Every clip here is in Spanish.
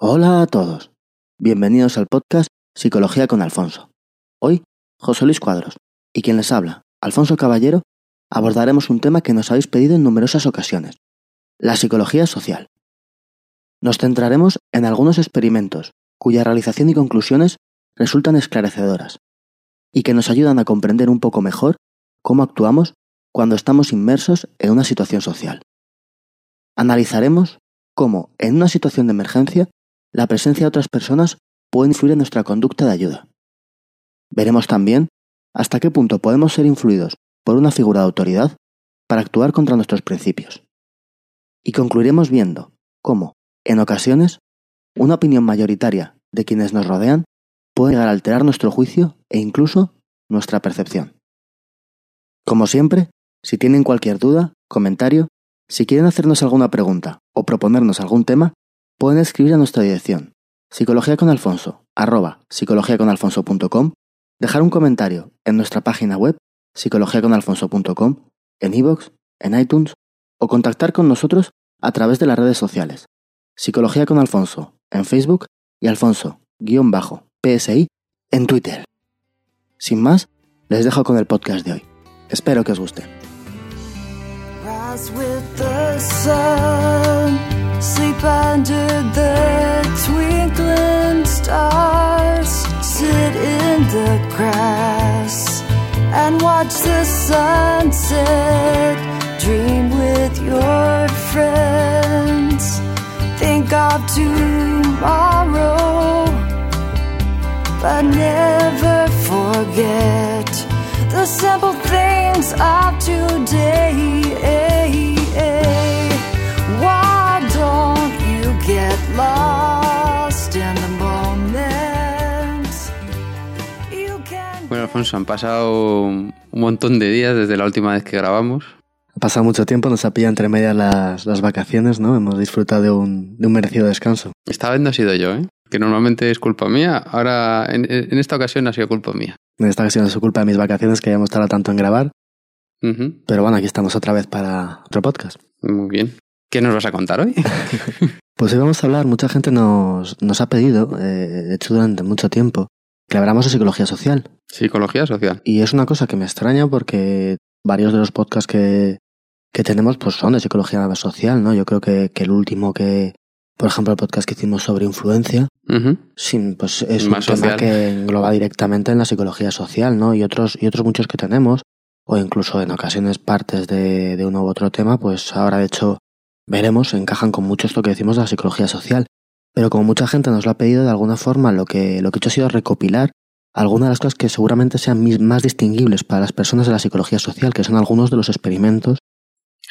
Hola a todos. Bienvenidos al podcast Psicología con Alfonso. Hoy, José Luis Cuadros y quien les habla, Alfonso Caballero, abordaremos un tema que nos habéis pedido en numerosas ocasiones, la psicología social. Nos centraremos en algunos experimentos cuya realización y conclusiones resultan esclarecedoras y que nos ayudan a comprender un poco mejor cómo actuamos cuando estamos inmersos en una situación social. Analizaremos cómo, en una situación de emergencia, la presencia de otras personas puede influir en nuestra conducta de ayuda. Veremos también hasta qué punto podemos ser influidos por una figura de autoridad para actuar contra nuestros principios. Y concluiremos viendo cómo, en ocasiones, una opinión mayoritaria de quienes nos rodean puede llegar a alterar nuestro juicio e incluso nuestra percepción. Como siempre, si tienen cualquier duda, comentario, si quieren hacernos alguna pregunta o proponernos algún tema, pueden escribir a nuestra dirección psicologiaconalfonso.com, dejar un comentario en nuestra página web psicologiaconalfonso.com, en iVoox, en iTunes o contactar con nosotros a través de las redes sociales. Psicología con Alfonso en Facebook y Alfonso-PSI en Twitter. Sin más, les dejo con el podcast de hoy. Espero que os guste. Sleep under the twinkling stars, sit in the grass and watch the sunset. Dream with your friends, think of tomorrow, but never forget the simple things of today. Why get lost in the moment? You can Bueno, Alfonso, han pasado un montón de días desde la última vez que grabamos. Ha pasado mucho tiempo, nos ha pillado entre medias las, las vacaciones, ¿no? Hemos disfrutado de un, de un merecido descanso. Esta vez no ha sido yo, ¿eh? Que normalmente es culpa mía. Ahora, en, en esta ocasión ha sido culpa mía. En esta ocasión es culpa de mis vacaciones que hayamos tardado tanto en grabar, pero bueno, aquí estamos otra vez para otro podcast. Muy bien. ¿Qué nos vas a contar hoy? Pues hoy vamos a hablar, mucha gente nos, nos ha pedido, eh, de hecho durante mucho tiempo, que habláramos de psicología social. Psicología social. Y es una cosa que me extraña porque varios de los podcasts que, que tenemos pues son de psicología social, ¿no? Yo creo que, que el último que, por ejemplo, el podcast que hicimos sobre influencia, sí, pues es Más un tema social. que engloba directamente en la psicología social, ¿no? Y otros, y otros muchos que tenemos, o incluso en ocasiones partes de, de uno u otro tema, pues ahora de hecho veremos, encajan con mucho esto que decimos de la psicología social. Pero como mucha gente nos lo ha pedido, de alguna forma lo que, lo que he hecho ha sido recopilar algunas de las cosas que seguramente sean mis- más distinguibles para las personas de la psicología social, que son algunos de los experimentos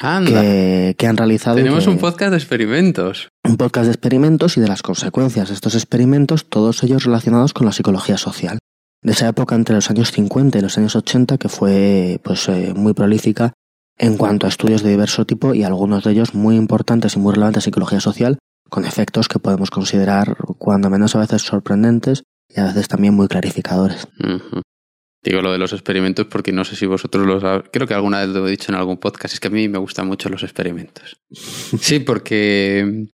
Anda. que, que han realizado. Tenemos que- un podcast de experimentos. un podcast de experimentos y de las consecuencias de estos experimentos, todos ellos relacionados con la psicología social. De esa época entre los años 50 y los años 80, que fue pues, eh, muy prolífica en cuanto a estudios de diverso tipo y algunos de ellos muy importantes y muy relevantes en psicología social, con efectos que podemos considerar cuando menos a veces sorprendentes y a veces también muy clarificadores. Digo lo de los experimentos porque no sé si vosotros lo sabéis. Creo que alguna vez lo he dicho en algún podcast. Es que a mí me gustan mucho los experimentos. Sí, porque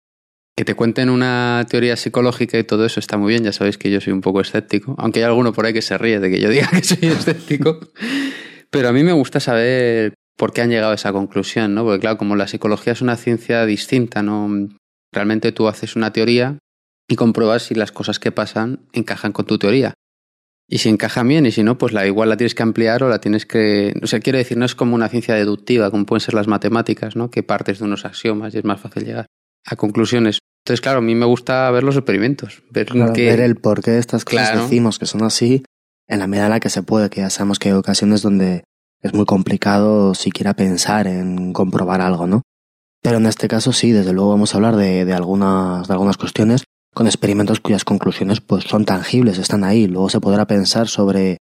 que te cuenten una teoría psicológica y todo eso está muy bien. Ya sabéis que yo soy un poco escéptico. Aunque hay alguno por ahí que se ríe de que yo diga que soy escéptico. Pero a mí me gusta saber por qué han llegado a esa conclusión, ¿no? Porque claro, como la psicología es una ciencia distinta, ¿no? Realmente tú haces una teoría y compruebas si las cosas que pasan encajan con tu teoría. Y si encajan bien, y si no, pues la igual la tienes que ampliar o la tienes que. O sea, quiero decir, no es como una ciencia deductiva, como pueden ser las matemáticas, ¿no? Que partes de unos axiomas y es más fácil llegar a conclusiones. Entonces, claro, a mí me gusta ver los experimentos, ver Claro, que. ver el porqué de estas cosas Claro. decimos que son así en la medida en la que se puede, que ya sabemos que hay ocasiones donde es muy complicado siquiera pensar en comprobar algo, ¿no? Pero en este caso sí, desde luego vamos a hablar de, de algunas, de algunas cuestiones con experimentos cuyas conclusiones pues son tangibles, están ahí. Luego se podrá pensar sobre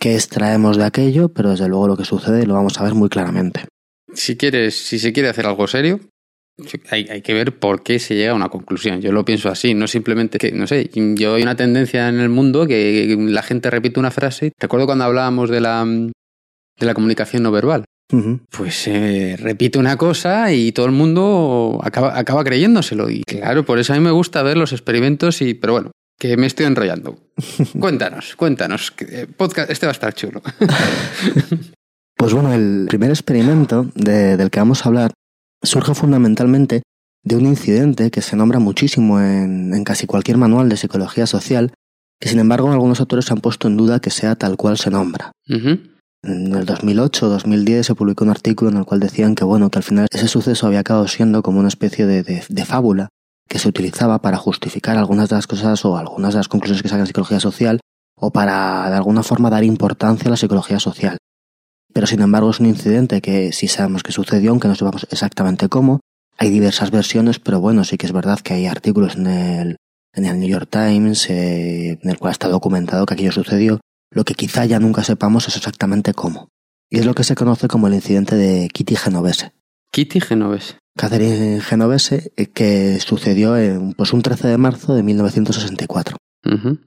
qué extraemos de aquello, pero desde luego lo que sucede lo vamos a ver muy claramente. Si quieres, si se quiere hacer algo serio, hay, hay que ver por qué se llega a una conclusión. Yo lo pienso así, no simplemente que, no sé, yo hay una tendencia en el mundo que la gente repite una frase. Recuerdo cuando hablábamos de la, de la comunicación no verbal. Pues eh, repite una cosa y todo el mundo acaba, acaba creyéndoselo. Y claro, por eso a mí me gusta ver los experimentos y, pero bueno, que me estoy enrollando. Cuéntanos, cuéntanos. que, eh, Podcast, este va a estar chulo. Pues bueno, el primer experimento de- del que vamos a hablar surge fundamentalmente de un incidente que se nombra muchísimo en, en casi cualquier manual de psicología social, que sin embargo algunos autores han puesto en duda que sea tal cual se nombra. En el 2008 o 2010 se publicó un artículo en el cual decían que bueno, que al final ese suceso había acabado siendo como una especie de, de- fábula que se utilizaba para justificar algunas de las cosas o algunas de las conclusiones que saca en psicología social o para de alguna forma dar importancia a la psicología social. Pero sin embargo es un incidente que sí sabemos que sucedió, aunque no sepamos exactamente cómo. Hay diversas versiones, pero bueno, sí que es verdad que hay artículos en el, en el New York Times eh, en el cual está documentado que aquello sucedió. Lo que quizá ya nunca sepamos es exactamente cómo. Y es lo que se conoce como el incidente de Kitty Genovese. Kitty Genovese. Catherine Genovese, eh, que sucedió en, pues un 13 de marzo de 1964. Ujú.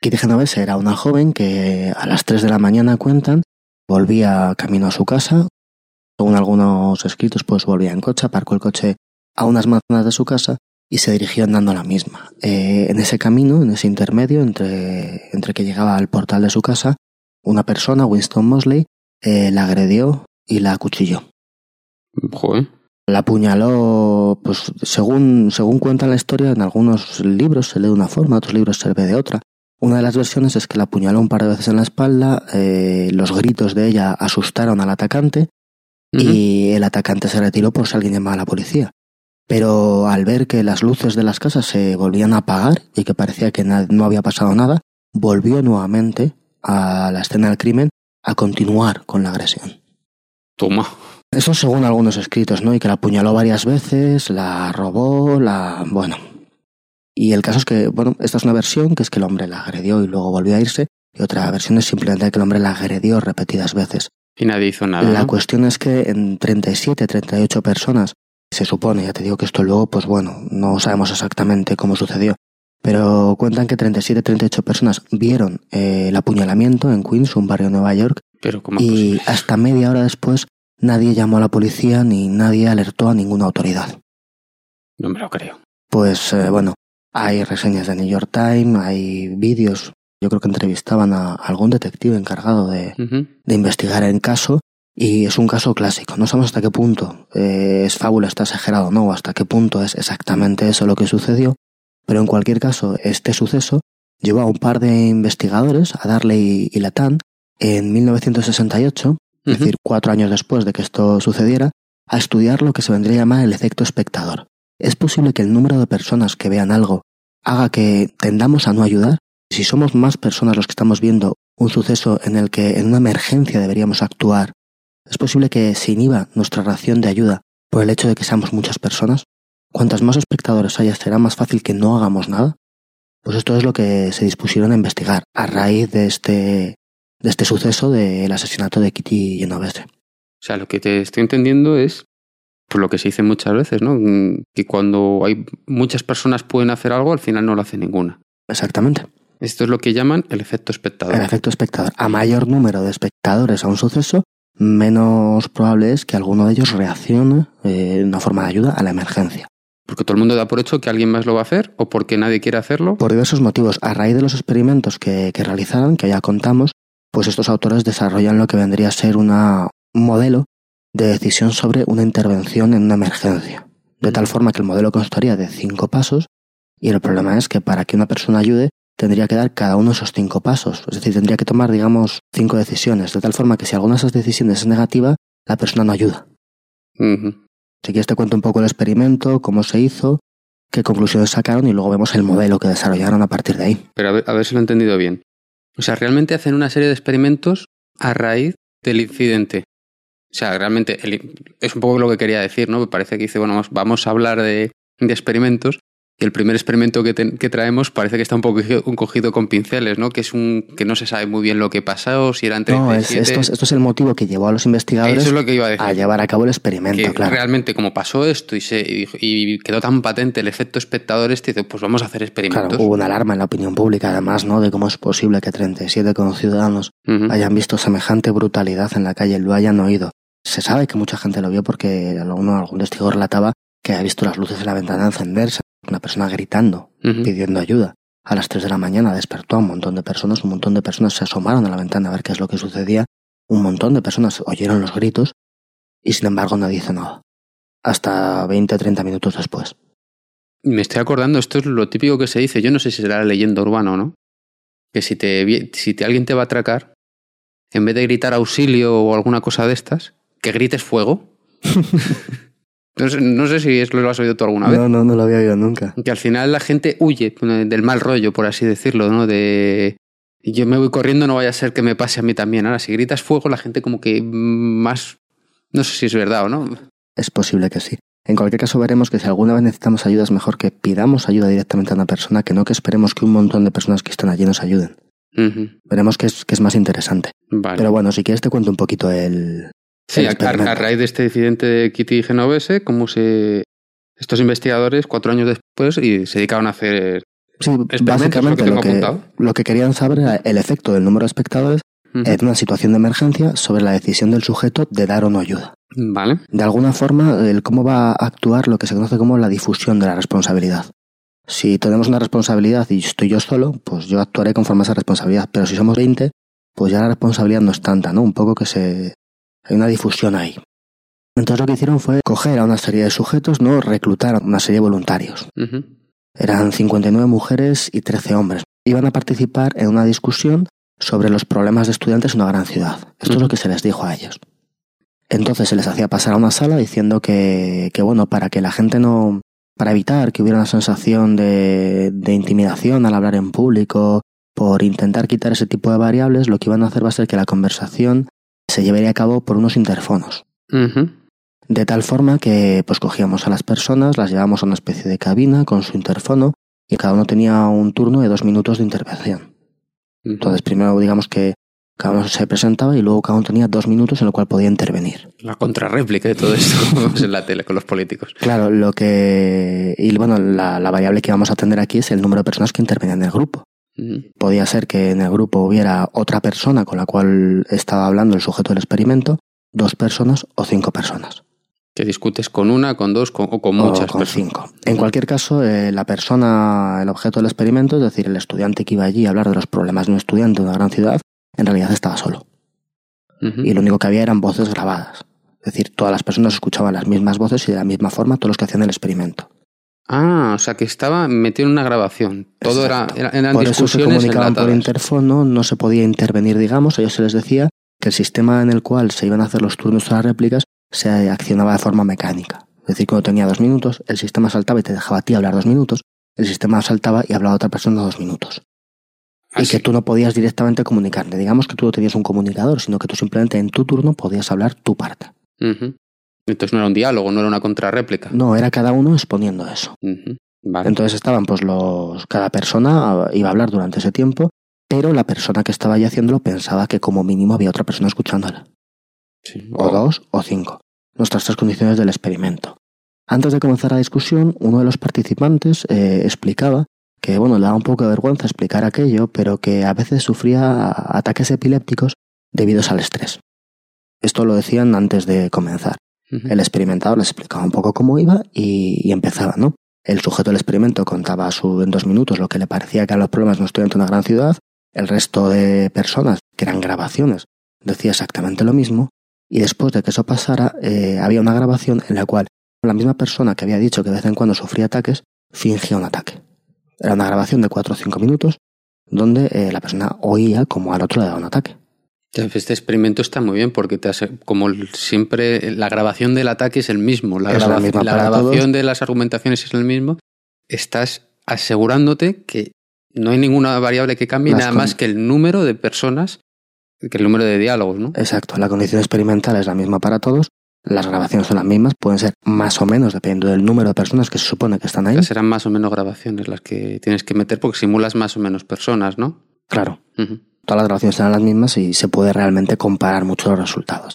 Kitty Genovese era una joven que a las 3 de la mañana cuentan, volvía camino a su casa. Según algunos escritos, pues volvía en coche, aparcó el coche a unas manzanas de su casa y se dirigió andando a la misma. Eh, en ese camino, en ese intermedio entre, entre que llegaba al portal de su casa, una persona, Winston Mosley, eh, la agredió y la acuchilló. Joder. La apuñaló, pues según, según cuenta la historia, en algunos libros se lee de una forma, en otros libros se ve de otra. Una de las versiones es que la apuñaló un par de veces en la espalda, eh, los gritos de ella asustaron al atacante y el atacante se retiró por si alguien llamaba a la policía. Pero al ver que las luces de las casas se volvían a apagar y que parecía que no había pasado nada, volvió nuevamente a la escena del crimen a continuar con la agresión. Toma. Eso según algunos escritos, ¿no? Y que la apuñaló varias veces, la robó, la... bueno. Y el caso es que, bueno, esta es una versión, que es que el hombre la agredió y luego volvió a irse, y otra versión es simplemente que el hombre la agredió repetidas veces. Y nadie hizo nada. La ¿no? cuestión es que en 37, 38 personas, se supone, ya te digo que esto luego, pues bueno, no sabemos exactamente cómo sucedió, pero cuentan que 37, 38 personas vieron eh, el apuñalamiento en Queens, un barrio de Nueva York, Pero ¿cómo es y hasta media hora después nadie llamó a la policía ni nadie alertó a ninguna autoridad. No me lo creo. Pues eh, bueno, hay reseñas de New York Times, hay vídeos, yo creo que entrevistaban a algún detective encargado de, de investigar el caso y es un caso clásico. No sabemos hasta qué punto eh, es fábula, está exagerado o no, o hasta qué punto es exactamente eso lo que sucedió, pero en cualquier caso este suceso llevó a un par de investigadores, a Darley y Latan, en 1968 es decir, cuatro años después de que esto sucediera, a estudiar lo que se vendría a llamar el efecto espectador. ¿Es posible que el número de personas que vean algo haga que tendamos a no ayudar? Si somos más personas los que estamos viendo un suceso en el que en una emergencia deberíamos actuar, ¿es posible que se inhiba nuestra reacción de ayuda por el hecho de que seamos muchas personas? Cuantas más espectadores haya, será más fácil que no hagamos nada. Pues esto es lo que se dispusieron a investigar a raíz de este, de este suceso del asesinato de Kitty Genovese. O sea, lo que te estoy entendiendo es por lo que se dice muchas veces, ¿no? Mm, Que cuando hay muchas personas pueden hacer algo, al final no lo hace ninguna. Exactamente. Esto es lo que llaman el efecto espectador. El efecto espectador. A mayor número de espectadores a un suceso, menos probable es que alguno de ellos reaccione eh, de una forma de ayuda a la emergencia. Porque todo el mundo da por hecho que alguien más lo va a hacer o porque nadie quiere hacerlo. Por diversos motivos, a raíz de los experimentos que, que realizaron, que ya contamos, pues estos autores desarrollan lo que vendría a ser una, un modelo de decisión sobre una intervención en una emergencia. De tal forma que el modelo constaría de cinco pasos y el problema es que para que una persona ayude tendría que dar cada uno de esos cinco pasos. Es decir, tendría que tomar, digamos, cinco decisiones. De tal forma que si alguna de esas decisiones es negativa, la persona no ayuda. Ujú. Si quieres te cuento un poco el experimento, cómo se hizo, qué conclusiones sacaron y luego vemos el modelo que desarrollaron a partir de ahí. Pero a ver, a ver si lo he entendido bien. O sea, realmente hacen una serie de experimentos a raíz del incidente. O sea, realmente el- es un poco lo que quería decir, ¿no? Me parece que dice, bueno, vamos- vamos a hablar de, de experimentos. Y el primer experimento que, te- que traemos parece que está un poco cogido, un cogido con pinceles, ¿no? Que es un que no se sabe muy bien lo que pasó, si eran No, es- 37. esto, es, esto es el motivo que llevó a los investigadores Eso es lo que iba a decir. a llevar a cabo el experimento, que claro. realmente como pasó esto y, se, y, y quedó tan patente el efecto espectador este, dice, pues vamos a hacer experimentos. Claro, hubo una alarma en la opinión pública, además, ¿no? De cómo es posible que 37 conciudadanos Ujú. hayan visto semejante brutalidad en la calle, lo hayan oído. Se sabe que mucha gente lo vio porque alguno, algún testigo relataba que ha visto las luces de la ventana encenderse, una persona gritando, pidiendo ayuda. A las 3 de la mañana despertó a un montón de personas, un montón de personas se asomaron a la ventana a ver qué es lo que sucedía, un montón de personas oyeron los gritos y sin embargo nadie hizo nada. Hasta 20 o 30 minutos después. Me estoy acordando, esto es lo típico que se dice, yo no sé si será leyenda urbana o no, que si, te, si te, alguien te va a atracar, en vez de gritar auxilio o alguna cosa de estas, que grites fuego. no, sé, no sé si eso lo has oído tú alguna vez. No, no, no lo había oído nunca. Que al final la gente huye del mal rollo, por así decirlo, ¿no? De yo me voy corriendo, no vaya a ser que me pase a mí también. Ahora, si gritas fuego, la gente como que más... No sé si es verdad o no. Es posible que sí. En cualquier caso veremos que si alguna vez necesitamos ayuda es mejor que pidamos ayuda directamente a una persona que no que esperemos que un montón de personas que están allí nos ayuden. Veremos que es, que es más interesante. Vale. Pero bueno, si quieres te cuento un poquito el... Sí, a, raíz de este incidente de Kitty Genovese, como se estos investigadores cuatro años después y se dedicaron a hacer Sí, básicamente lo que lo que, apuntado. lo que querían saber era el efecto del número de espectadores Ujú. en una situación de emergencia sobre la decisión del sujeto de dar o no ayuda. Vale. De alguna forma, el cómo va a actuar lo que se conoce como la difusión de la responsabilidad. Si tenemos una responsabilidad y estoy yo solo, pues yo actuaré conforme a esa responsabilidad. Pero si somos 20, pues ya la responsabilidad no es tanta, ¿no? Un poco que se... hay una difusión ahí. Entonces lo que hicieron fue coger a una serie de sujetos, ¿no? Reclutar a una serie de voluntarios. Ujú. Eran 59 mujeres y 13 hombres. Iban a participar en una discusión sobre los problemas de estudiantes en una gran ciudad. Esto es lo que se les dijo a ellos. Entonces se les hacía pasar a una sala diciendo que, que bueno, para que la gente no, para evitar que hubiera una sensación de, de intimidación al hablar en público, por intentar quitar ese tipo de variables, lo que iban a hacer va a ser que la conversación se llevaría a cabo por unos interfonos. De tal forma que pues cogíamos a las personas, las llevábamos a una especie de cabina con su interfono y cada uno tenía un turno de dos minutos de intervención. Entonces primero digamos que cada uno se presentaba y luego cada uno tenía dos minutos en el cual podía intervenir. La contrarréplica de todo esto como vemos en la tele con los políticos. Claro, lo que... Y bueno, la, la variable que vamos a atender aquí es el número de personas que intervenían en el grupo. Podía ser que en el grupo hubiera otra persona con la cual estaba hablando el sujeto del experimento, dos personas o cinco personas. Que discutes con una, con dos con- o con o muchas con personas. cinco. En cualquier caso, eh, la persona, el objeto del experimento, es decir, el estudiante que iba allí a hablar de los problemas de un estudiante de una gran ciudad, en realidad estaba solo. Y lo único que había eran voces grabadas. Es decir, todas las personas escuchaban las mismas voces y de la misma forma todos los que hacían el experimento. Ah, o sea que estaba metido en una grabación. Todo era, Exacto. era- eran Por eso se discusiones comunicaban por interfono, no se podía intervenir, digamos. A ellos se les decía que el sistema en el cual se iban a hacer los turnos o las réplicas se accionaba de forma mecánica. Es decir, cuando tenía dos minutos, el sistema saltaba y te dejaba a ti hablar dos minutos, el sistema saltaba y hablaba a otra persona dos minutos. Y Así- que tú no podías directamente comunicarte. Digamos que tú no tenías un comunicador, sino que tú simplemente en tu turno podías hablar tu parte. Entonces no era un diálogo, no era una contrarréplica. No, era cada uno exponiendo eso. Vale. Entonces estaban, pues los. Cada persona iba a hablar durante ese tiempo, pero la persona que estaba allí haciéndolo pensaba que como mínimo había otra persona escuchándola. Sí. O dos o cinco. Nuestras tres condiciones del experimento. Antes de comenzar la discusión, uno de los participantes eh, explicaba que, bueno, le daba un poco de vergüenza explicar aquello, pero que a veces sufría ataques epilépticos debidos al estrés. Esto lo decían antes de comenzar. El experimentador les explicaba un poco cómo iba y, empezaba, ¿no? El sujeto del experimento contaba su, en dos minutos lo que le parecía que eran los problemas de un estudiante en una gran ciudad. El resto de personas, que eran grabaciones, decía exactamente lo mismo. Y después de que eso pasara, eh, había una grabación en la cual la misma persona que había dicho que de vez en cuando sufría ataques, fingía un ataque. Era una grabación de cuatro o cinco minutos donde eh, la persona oía como al otro le daba un ataque. Este experimento está muy bien porque te hace, como siempre la grabación del ataque es el mismo, la, graba- la grabación todos. de las argumentaciones es el mismo, estás asegurándote que no hay ninguna variable que cambie nada con- más que el número de personas, que el número de diálogos, ¿no? Exacto, la condición experimental es la misma para todos, las grabaciones son las mismas, pueden ser más o menos dependiendo del número de personas que se supone que están ahí. Serán más o menos grabaciones las que tienes que meter porque simulas más o menos personas, ¿no? Claro. Todas las grabaciones serán las mismas y se puede realmente comparar mucho los resultados.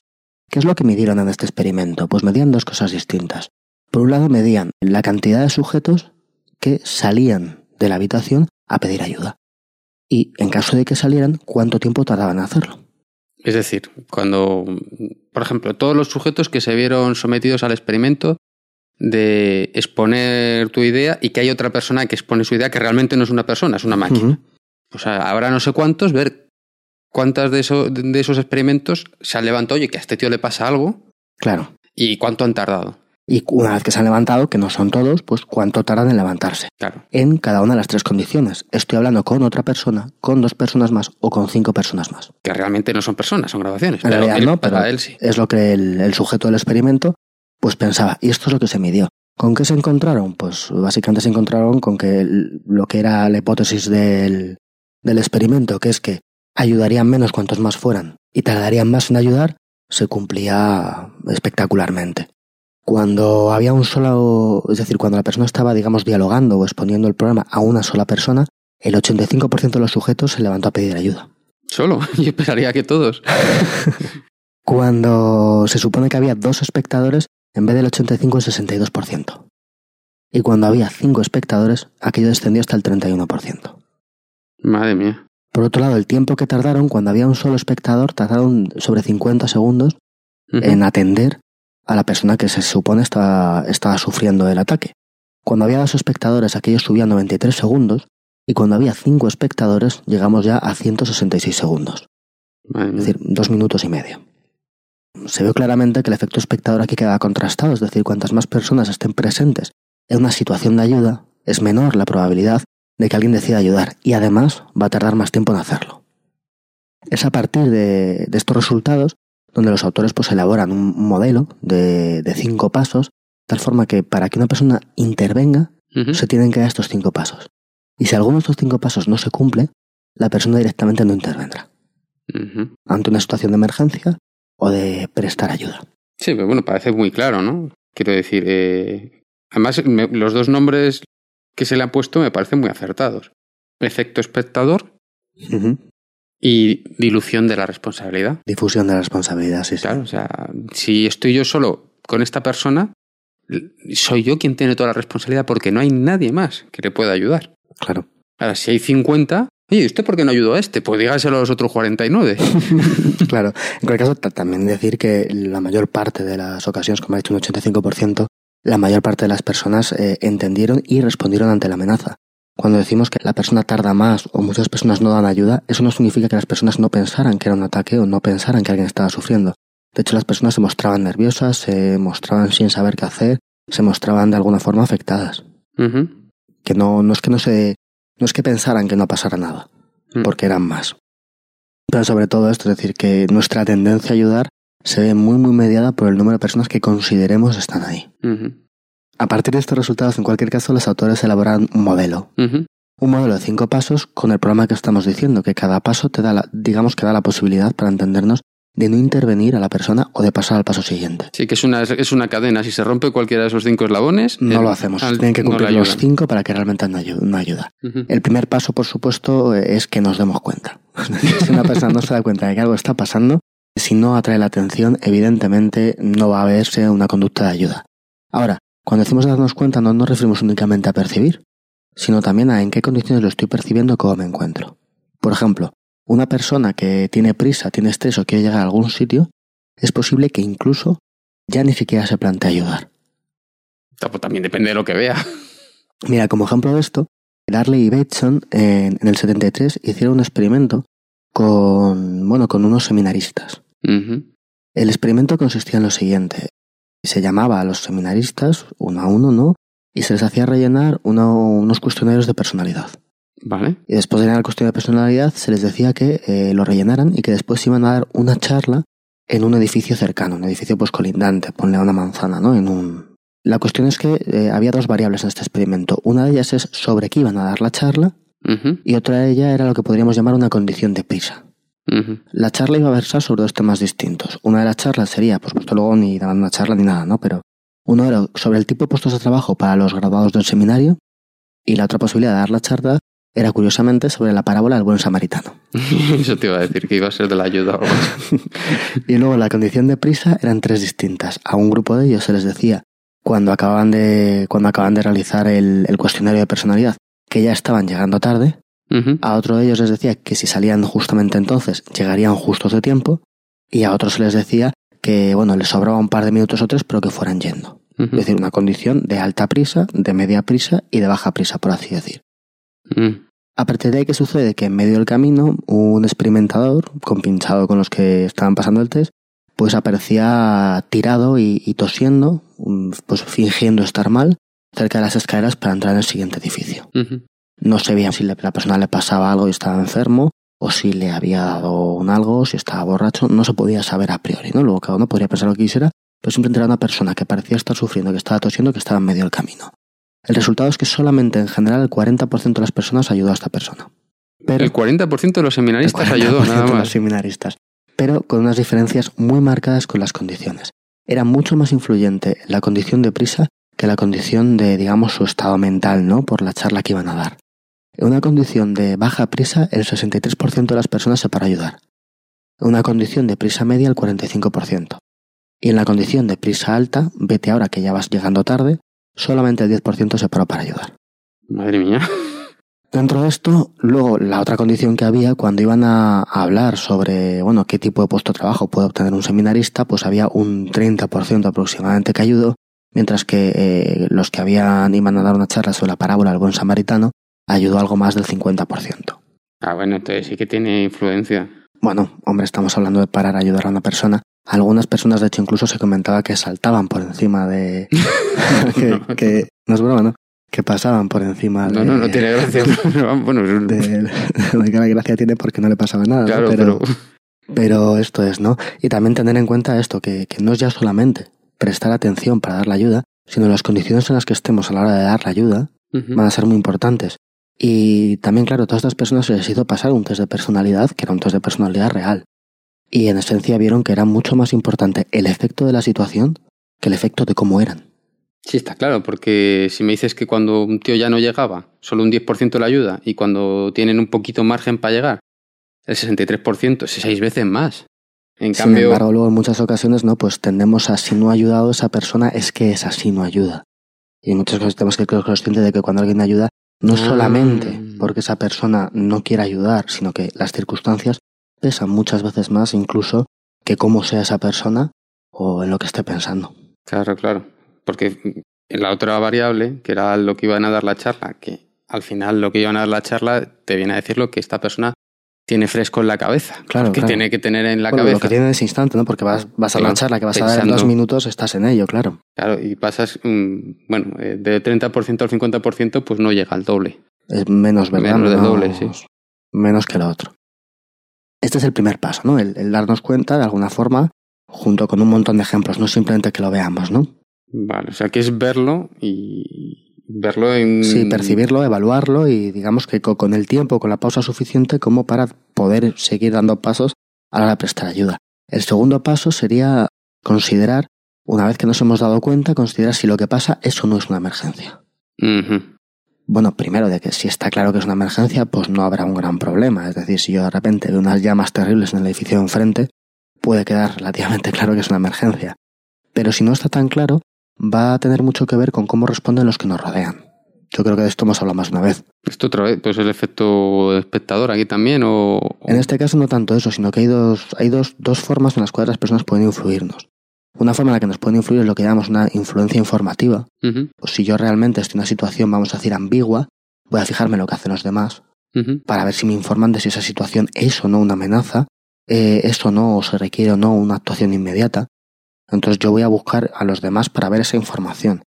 ¿Qué es lo que midieron en este experimento? Pues medían dos cosas distintas. Por un lado, medían la cantidad de sujetos que salían de la habitación a pedir ayuda. Y en caso de que salieran, cuánto tiempo tardaban en hacerlo. Es decir, cuando, por ejemplo, todos los sujetos que se vieron sometidos al experimento de exponer tu idea y que hay otra persona que expone su idea que realmente no es una persona, es una máquina. O sea, habrá no sé cuántos, ver cuántas de, eso- de esos experimentos se han levantado, oye, que a este tío le pasa algo Claro. y cuánto han tardado. Y una vez que se han levantado, que no son todos, pues cuánto tardan en levantarse. Claro. En cada una de las tres condiciones. Estoy hablando con otra persona, con dos personas más o con cinco personas más. Que realmente no son personas, son grabaciones. En pero realidad él- no, para él sí. es lo que el, el sujeto del experimento pues pensaba. Y esto es lo que se midió. ¿Con qué se encontraron? Pues básicamente se encontraron con que lo que era la hipótesis del, del experimento, que es que ayudarían menos cuantos más fueran y tardarían más en ayudar, se cumplía espectacularmente. Cuando había un solo, es decir, cuando la persona estaba, digamos, dialogando o exponiendo el programa a una sola persona, el 85% de los sujetos se levantó a pedir ayuda. Solo. Yo esperaría que todos. Cuando se supone que había dos espectadores, en vez del 85 el 62%. Y cuando había cinco espectadores, aquello descendió hasta el 31%. Madre mía. Por otro lado, el tiempo que tardaron, cuando había un solo espectador, tardaron sobre 50 segundos en atender a la persona que se supone estaba, estaba sufriendo el ataque. Cuando había dos espectadores, aquello subía a 93 segundos, y cuando había cinco espectadores, llegamos ya a 166 segundos. Madre Es decir, dos minutos y medio. Se ve claramente que el efecto espectador aquí queda contrastado, es decir, cuantas más personas estén presentes en una situación de ayuda, es menor la probabilidad de que alguien decida ayudar y además va a tardar más tiempo en hacerlo. Es a partir de, de estos resultados donde los autores pues elaboran un modelo de, de cinco pasos, tal forma que para que una persona intervenga se tienen que dar estos cinco pasos. Y si alguno de estos cinco pasos no se cumple, la persona directamente no intervendrá ante una situación de emergencia o de prestar ayuda. Sí, pero bueno, parece muy claro, ¿no? Quiero decir, eh, además me- los dos nombres que se le han puesto me parecen muy acertados. Efecto espectador y dilución de la responsabilidad. Difusión de la responsabilidad, sí, sí. Claro, o sea, si estoy yo solo con esta persona, soy yo quien tiene toda la responsabilidad porque no hay nadie más que le pueda ayudar. Claro. Ahora, si hay 50, oye, ¿y ¿usted por qué no ayudó a este? Pues dígaselo a los otros 49. claro. En cualquier caso, ta- también decir que la mayor parte de las ocasiones, como ha dicho un 85%, la mayor parte de las personas eh, entendieron y respondieron ante la amenaza. Cuando decimos que la persona tarda más o muchas personas no dan ayuda, eso no significa que las personas no pensaran que era un ataque o no pensaran que alguien estaba sufriendo. De hecho, las personas se mostraban nerviosas, se mostraban sin saber qué hacer, se mostraban de alguna forma afectadas. Que no, no es que no se, no es que pensaran que no pasara nada, Mm. porque eran más. Pero sobre todo esto, es decir, que nuestra tendencia a ayudar se ve muy muy mediada por el número de personas que consideremos están ahí. A partir de estos resultados, en cualquier caso, los autores elaboran un modelo. Un modelo de cinco pasos con el programa que estamos diciendo, que cada paso te da la, digamos que da la posibilidad, para entendernos, de no intervenir a la persona o de pasar al paso siguiente. Sí, que es una, es una cadena. Si se rompe cualquiera de esos cinco eslabones... No lo hacemos. al- Tienen que no cumplir los cinco para que realmente no ayu- no ayuda. El primer paso, por supuesto, eh, es que nos demos cuenta. si una persona no se da cuenta de que algo está pasando, si no atrae la atención, evidentemente no va a verse una conducta de ayuda. Ahora, cuando decimos darnos cuenta, no nos referimos únicamente a percibir, sino también a en qué condiciones lo estoy percibiendo, cómo me encuentro. Por ejemplo, una persona que tiene prisa, tiene estrés o quiere llegar a algún sitio, es posible que incluso ya ni siquiera se plantee ayudar. Pues también depende de lo que vea. Mira, como ejemplo de esto, Darley y Bateson en, en el 73 hicieron un experimento con, bueno, con unos seminaristas. El experimento consistía en lo siguiente. Se llamaba a los seminaristas, uno a uno, ¿no? Y se les hacía rellenar uno- unos cuestionarios de personalidad. Vale. Y después de llenar el cuestionario de personalidad, se les decía que eh, lo rellenaran y que después iban a dar una charla en un edificio cercano, un edificio pues colindante, ponle a una manzana, ¿no? En un... La cuestión es que eh, había dos variables en este experimento. Una de ellas es sobre qué iban a dar la charla y otra de ellas era lo que podríamos llamar una condición de prisa. La charla iba a versar sobre dos temas distintos. Una de las charlas sería, pues puesto luego ni daban una charla ni nada, ¿no? Pero uno era sobre el tipo de puestos de trabajo para los graduados del seminario y la otra posibilidad de dar la charla era curiosamente sobre la parábola del buen samaritano. Eso te iba a decir, que iba a ser de la ayuda. o algo así. Y luego la condición de prisa eran tres distintas. A un grupo de ellos se les decía cuando acababan de, cuando acaban de realizar el, el cuestionario de personalidad que ya estaban llegando tarde. A otro de ellos les decía que si salían justamente entonces llegarían justos de tiempo. y a otros les decía que, bueno, les sobraba un par de minutos o tres, pero que fueran yendo. Es decir, una condición de alta prisa, de media prisa y de baja prisa, por así decir. Mm. A partir de ahí, ¿qué sucede? Que en medio del camino, un experimentador, compinchado con los que estaban pasando el test, pues aparecía tirado y, y tosiendo, mm, pues fingiendo estar mal, cerca de las escaleras para entrar en el siguiente edificio. No se veía si la persona le pasaba algo y estaba enfermo, o si le había dado un algo, si estaba borracho, no se podía saber a priori, ¿no? Luego cada uno podría pensar lo que quisiera, pero simplemente era una persona que parecía estar sufriendo, que estaba tosiendo, que estaba en medio del camino. El resultado es que solamente en general el 40% de las personas ayudó a esta persona. Pero El 40% de los seminaristas 40% ayudó, nada de los más. seminaristas, pero con unas diferencias muy marcadas con las condiciones. Era mucho más influyente la condición de prisa que la condición de, digamos, su estado mental, ¿no? Por la charla que iban a dar. En una condición de baja prisa, el 63% de las personas se para ayudar. En una condición de prisa media, el 45%. Y en la condición de prisa alta, vete ahora que ya vas llegando tarde, solamente el 10% se paró para ayudar. Madre mía. Dentro de esto, luego la otra condición que había cuando iban a, hablar sobre, bueno, qué tipo de puesto de trabajo puede obtener un seminarista, pues había un 30% aproximadamente que ayudó, mientras que eh, los que habían iban a dar una charla sobre la parábola del buen samaritano ayudó algo más del 50%. Ah, bueno, entonces sí que tiene influencia. Bueno, hombre, estamos hablando de parar a ayudar a una persona. Algunas personas, de hecho, incluso se comentaba que saltaban por encima de... que, que- no es broma, ¿no? Que pasaban por encima de... No, no, no tiene gracia. bueno, de, la gracia tiene porque no le pasaba nada, ¿no? claro, pero, pero... pero esto es, ¿no? Y también tener en cuenta esto, que, que no es ya solamente prestar atención para dar la ayuda, sino las condiciones en las que estemos a la hora de dar la ayuda van a ser muy importantes. Y también, claro, a todas estas personas se les hizo pasar un test de personalidad, que era un test de personalidad real. Y en esencia vieron que era mucho más importante el efecto de la situación que el efecto de cómo eran. Sí, está claro, porque si me dices que cuando un tío ya no llegaba, solo un 10% le ayuda, y cuando tienen un poquito margen para llegar, el 63%, es seis veces más. En Sin cambio, embargo, luego en muchas ocasiones, ¿no? Pues tendemos a si no ha ayudado esa persona, es que esa sí no ayuda. Y en muchas cosas tenemos que ser conscientes de que cuando alguien ayuda, no Ah. solamente porque esa persona no quiera ayudar, sino que las circunstancias pesan muchas veces más incluso que cómo sea esa persona o en lo que esté pensando. Claro, claro. Porque la otra variable, que era lo que iban a dar la charla, que al final lo que iban a dar la charla te viene a decir lo que esta persona tiene fresco en la cabeza. Claro, que claro. tiene que tener en la Bueno, cabeza. lo que tiene en ese instante, ¿no? Porque vas, vas a la Claro, charla que vas a dar en dos minutos, estás en ello, claro. Claro, y pasas, mm, bueno, eh, de 30% al 50%, pues no llega al doble. Es menos, ¿verdad? Menos del doble, sí. Menos que lo otro. Este es el primer paso, ¿no? El, el darnos cuenta de alguna forma, junto con un montón de ejemplos, no simplemente que lo veamos, ¿no? Vale, o sea que es verlo y verlo en... Sí, percibirlo, evaluarlo y digamos que co- con el tiempo, con la pausa suficiente como para poder seguir dando pasos a la hora de prestar ayuda. El segundo paso sería considerar, una vez que nos hemos dado cuenta, considerar si lo que pasa eso no es una emergencia. Bueno, primero de que si está claro que es una emergencia, pues no habrá un gran problema. Es decir, si yo de repente veo unas llamas terribles en el edificio de enfrente, puede quedar relativamente claro que es una emergencia. Pero si no está tan claro, va a tener mucho que ver con cómo responden los que nos rodean. Yo creo que de esto hemos hablado más de una vez. Esto otra vez, pues el efecto espectador aquí también, o... En este caso no tanto eso, sino que hay dos, hay dos, dos formas en las cuales las personas pueden influirnos. Una forma en la que nos pueden influir es lo que llamamos una influencia informativa. O si yo realmente estoy en una situación, vamos a decir, ambigua, voy a fijarme en lo que hacen los demás para ver si me informan de si esa situación es o no una amenaza, eh, es o no, o se requiere o no una actuación inmediata. Entonces yo voy a buscar a los demás para ver esa información.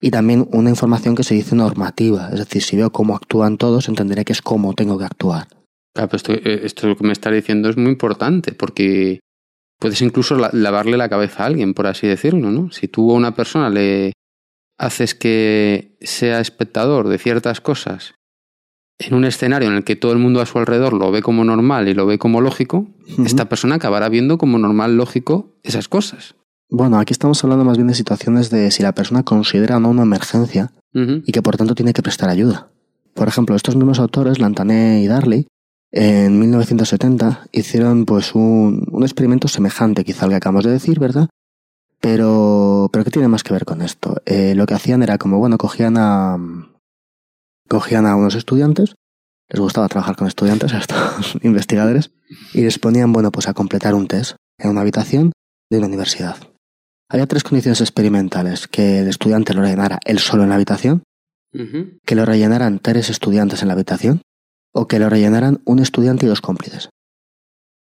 Y también una información que se dice normativa, es decir, si veo cómo actúan todos, entenderé que es cómo tengo que actuar. Claro, pero esto, eh, esto que me está diciendo es muy importante, porque puedes incluso la- lavarle la cabeza a alguien, por así decirlo, ¿no? Si tú a una persona le haces que sea espectador de ciertas cosas en un escenario en el que todo el mundo a su alrededor lo ve como normal y lo ve como lógico, esta persona acabará viendo como normal, lógico esas cosas. Bueno, aquí estamos hablando más bien de situaciones de si la persona considera o no una emergencia y que por tanto tiene que prestar ayuda. Por ejemplo, estos mismos autores, Lantané y Darley, en 1970 hicieron pues un, un experimento semejante quizá al que acabamos de decir, ¿verdad? Pero, pero ¿qué tiene más que ver con esto? Eh, lo que hacían era como, bueno, cogían a, cogían a unos estudiantes, les gustaba trabajar con estudiantes, a estos investigadores, y les ponían, bueno, pues a completar un test en una habitación de una universidad. Había tres condiciones experimentales, que el estudiante lo rellenara él solo en la habitación, que lo rellenaran tres estudiantes en la habitación o que lo rellenaran un estudiante y dos cómplices,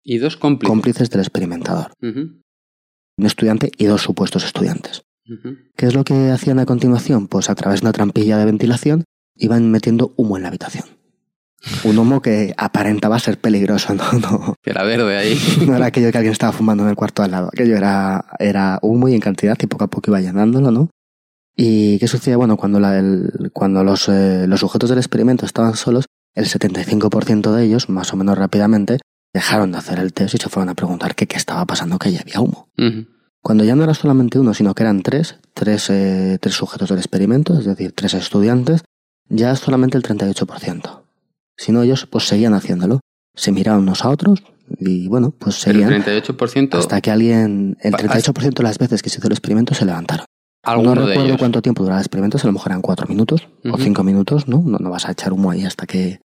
Y dos cómplices. cómplices del experimentador, un estudiante y dos supuestos estudiantes. ujú. ¿Qué es lo que hacían a continuación? Pues a través de una trampilla de ventilación iban metiendo humo en la habitación. Un humo que aparentaba ser peligroso, no, no, Que era verde ahí. no era aquello que alguien estaba fumando en el cuarto al lado. Aquello era, era humo y en cantidad y poco a poco iba llenándolo, ¿no? ¿Y qué sucede? Bueno, cuando, la- el- cuando los, eh, los sujetos del experimento estaban solos, el 75% de ellos, más o menos rápidamente, dejaron de hacer el test y se fueron a preguntar que qué estaba pasando, que ya había humo. Cuando ya no era solamente uno, sino que eran tres, tres, eh, tres sujetos del experimento, es decir, tres estudiantes, ya solamente el 38%. Si no, ellos pues seguían haciéndolo. Se miraban unos a otros y bueno, pues seguían el 38% hasta que alguien, el Pa- 38% de las veces que se hizo el experimento se levantaron. No de recuerdo ellos. cuánto tiempo duraba el experimento, a lo mejor eran cuatro minutos o cinco minutos, ¿no? ¿no? No vas a echar humo ahí hasta que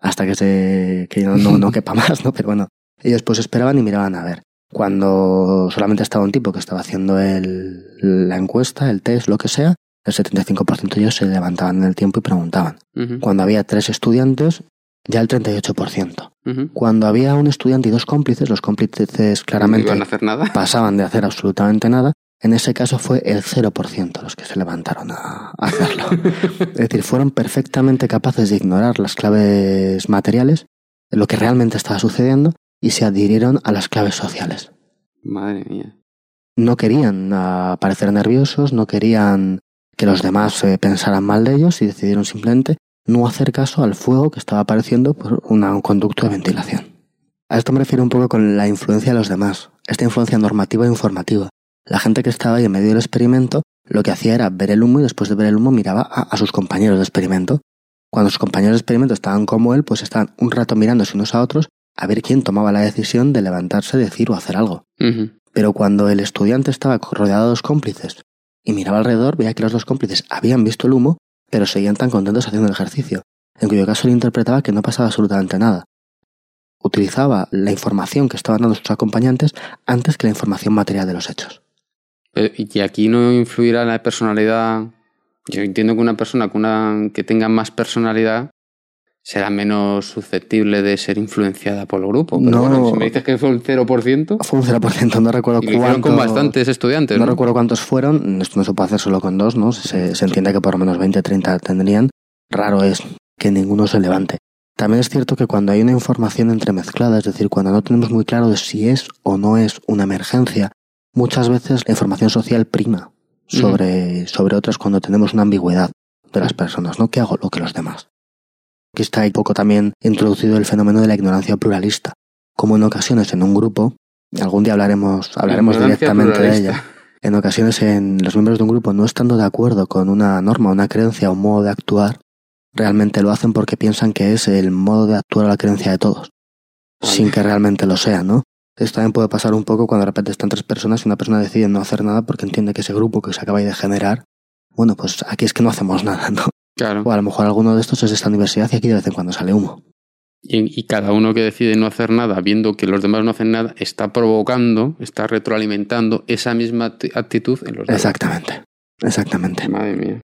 hasta que se que no, no, no quepa más, ¿no? Pero bueno, ellos pues esperaban y miraban a ver. Cuando solamente estaba un tipo que estaba haciendo el, la encuesta, el test, lo que sea, el 75% de ellos se levantaban en el tiempo y preguntaban. Cuando había tres estudiantes, ya el 38%. ujú. Cuando había un estudiante y dos cómplices, los cómplices claramente No iban a hacer nada. pasaban de hacer absolutamente nada, en ese caso fue el 0% los que se levantaron a hacerlo. es decir, fueron perfectamente capaces de ignorar las claves materiales, lo que realmente estaba sucediendo, y se adhirieron a las claves sociales. Madre mía. No querían ah, parecer nerviosos, no querían que los demás eh, pensaran mal de ellos y decidieron simplemente no hacer caso al fuego que estaba apareciendo por una- un conducto de ventilación. A esto me refiero un poco con la influencia de los demás, esta influencia normativa e informativa. La gente que estaba ahí en medio del experimento lo que hacía era ver el humo y después de ver el humo miraba a, a sus compañeros de experimento. Cuando sus compañeros de experimento estaban como él, pues estaban un rato mirándose unos a otros a ver quién tomaba la decisión de levantarse, decir o hacer algo. Pero cuando el estudiante estaba rodeado de dos cómplices y miraba alrededor, veía que los dos cómplices habían visto el humo, pero seguían tan contentos haciendo el ejercicio, en cuyo caso él interpretaba que no pasaba absolutamente nada. Utilizaba la información que estaban dando sus acompañantes antes que la información material de los hechos. Pero- Y aquí no influirá la personalidad. Yo entiendo que una persona con una, que tenga más personalidad será menos susceptible de ser influenciada por el grupo. Pero No. bueno, si me dices que fue el 0%, Fue un 0%, no recuerdo y lo hicieron cuánto- con bastantes estudiantes, No, ¿no? recuerdo cuántos fueron, esto no se puede hacer solo con dos, ¿no? Se, se entiende que por lo menos 20, 30 tendrían. Raro es que ninguno se levante. También es cierto que cuando hay una información entremezclada, es decir, cuando no tenemos muy claro de si es o no es una emergencia, muchas veces la información social prima sobre, sobre otras cuando tenemos una ambigüedad de las personas, ¿no? ¿Qué hago lo que los demás? Aquí está un poco también introducido el fenómeno de la ignorancia pluralista. Como en ocasiones en un grupo, algún día hablaremos, hablaremos directamente de ella. En ocasiones en los miembros de un grupo no estando de acuerdo con una norma, una creencia o un modo de actuar, realmente lo hacen porque piensan que es el modo de actuar a la creencia de todos, Vale. sin que realmente lo sea, ¿no? Esto también puede pasar un poco cuando de repente están tres personas y una persona decide no hacer nada porque entiende que ese grupo que se acaba de generar, bueno, pues aquí es que no hacemos nada, ¿no? Claro. O a lo mejor alguno de estos es de esta universidad y aquí de vez en cuando sale humo. Y, y cada uno que decide no hacer nada, viendo que los demás no hacen nada, está provocando, está retroalimentando esa misma acti- actitud en los demás. Exactamente, exactamente. Madre mía.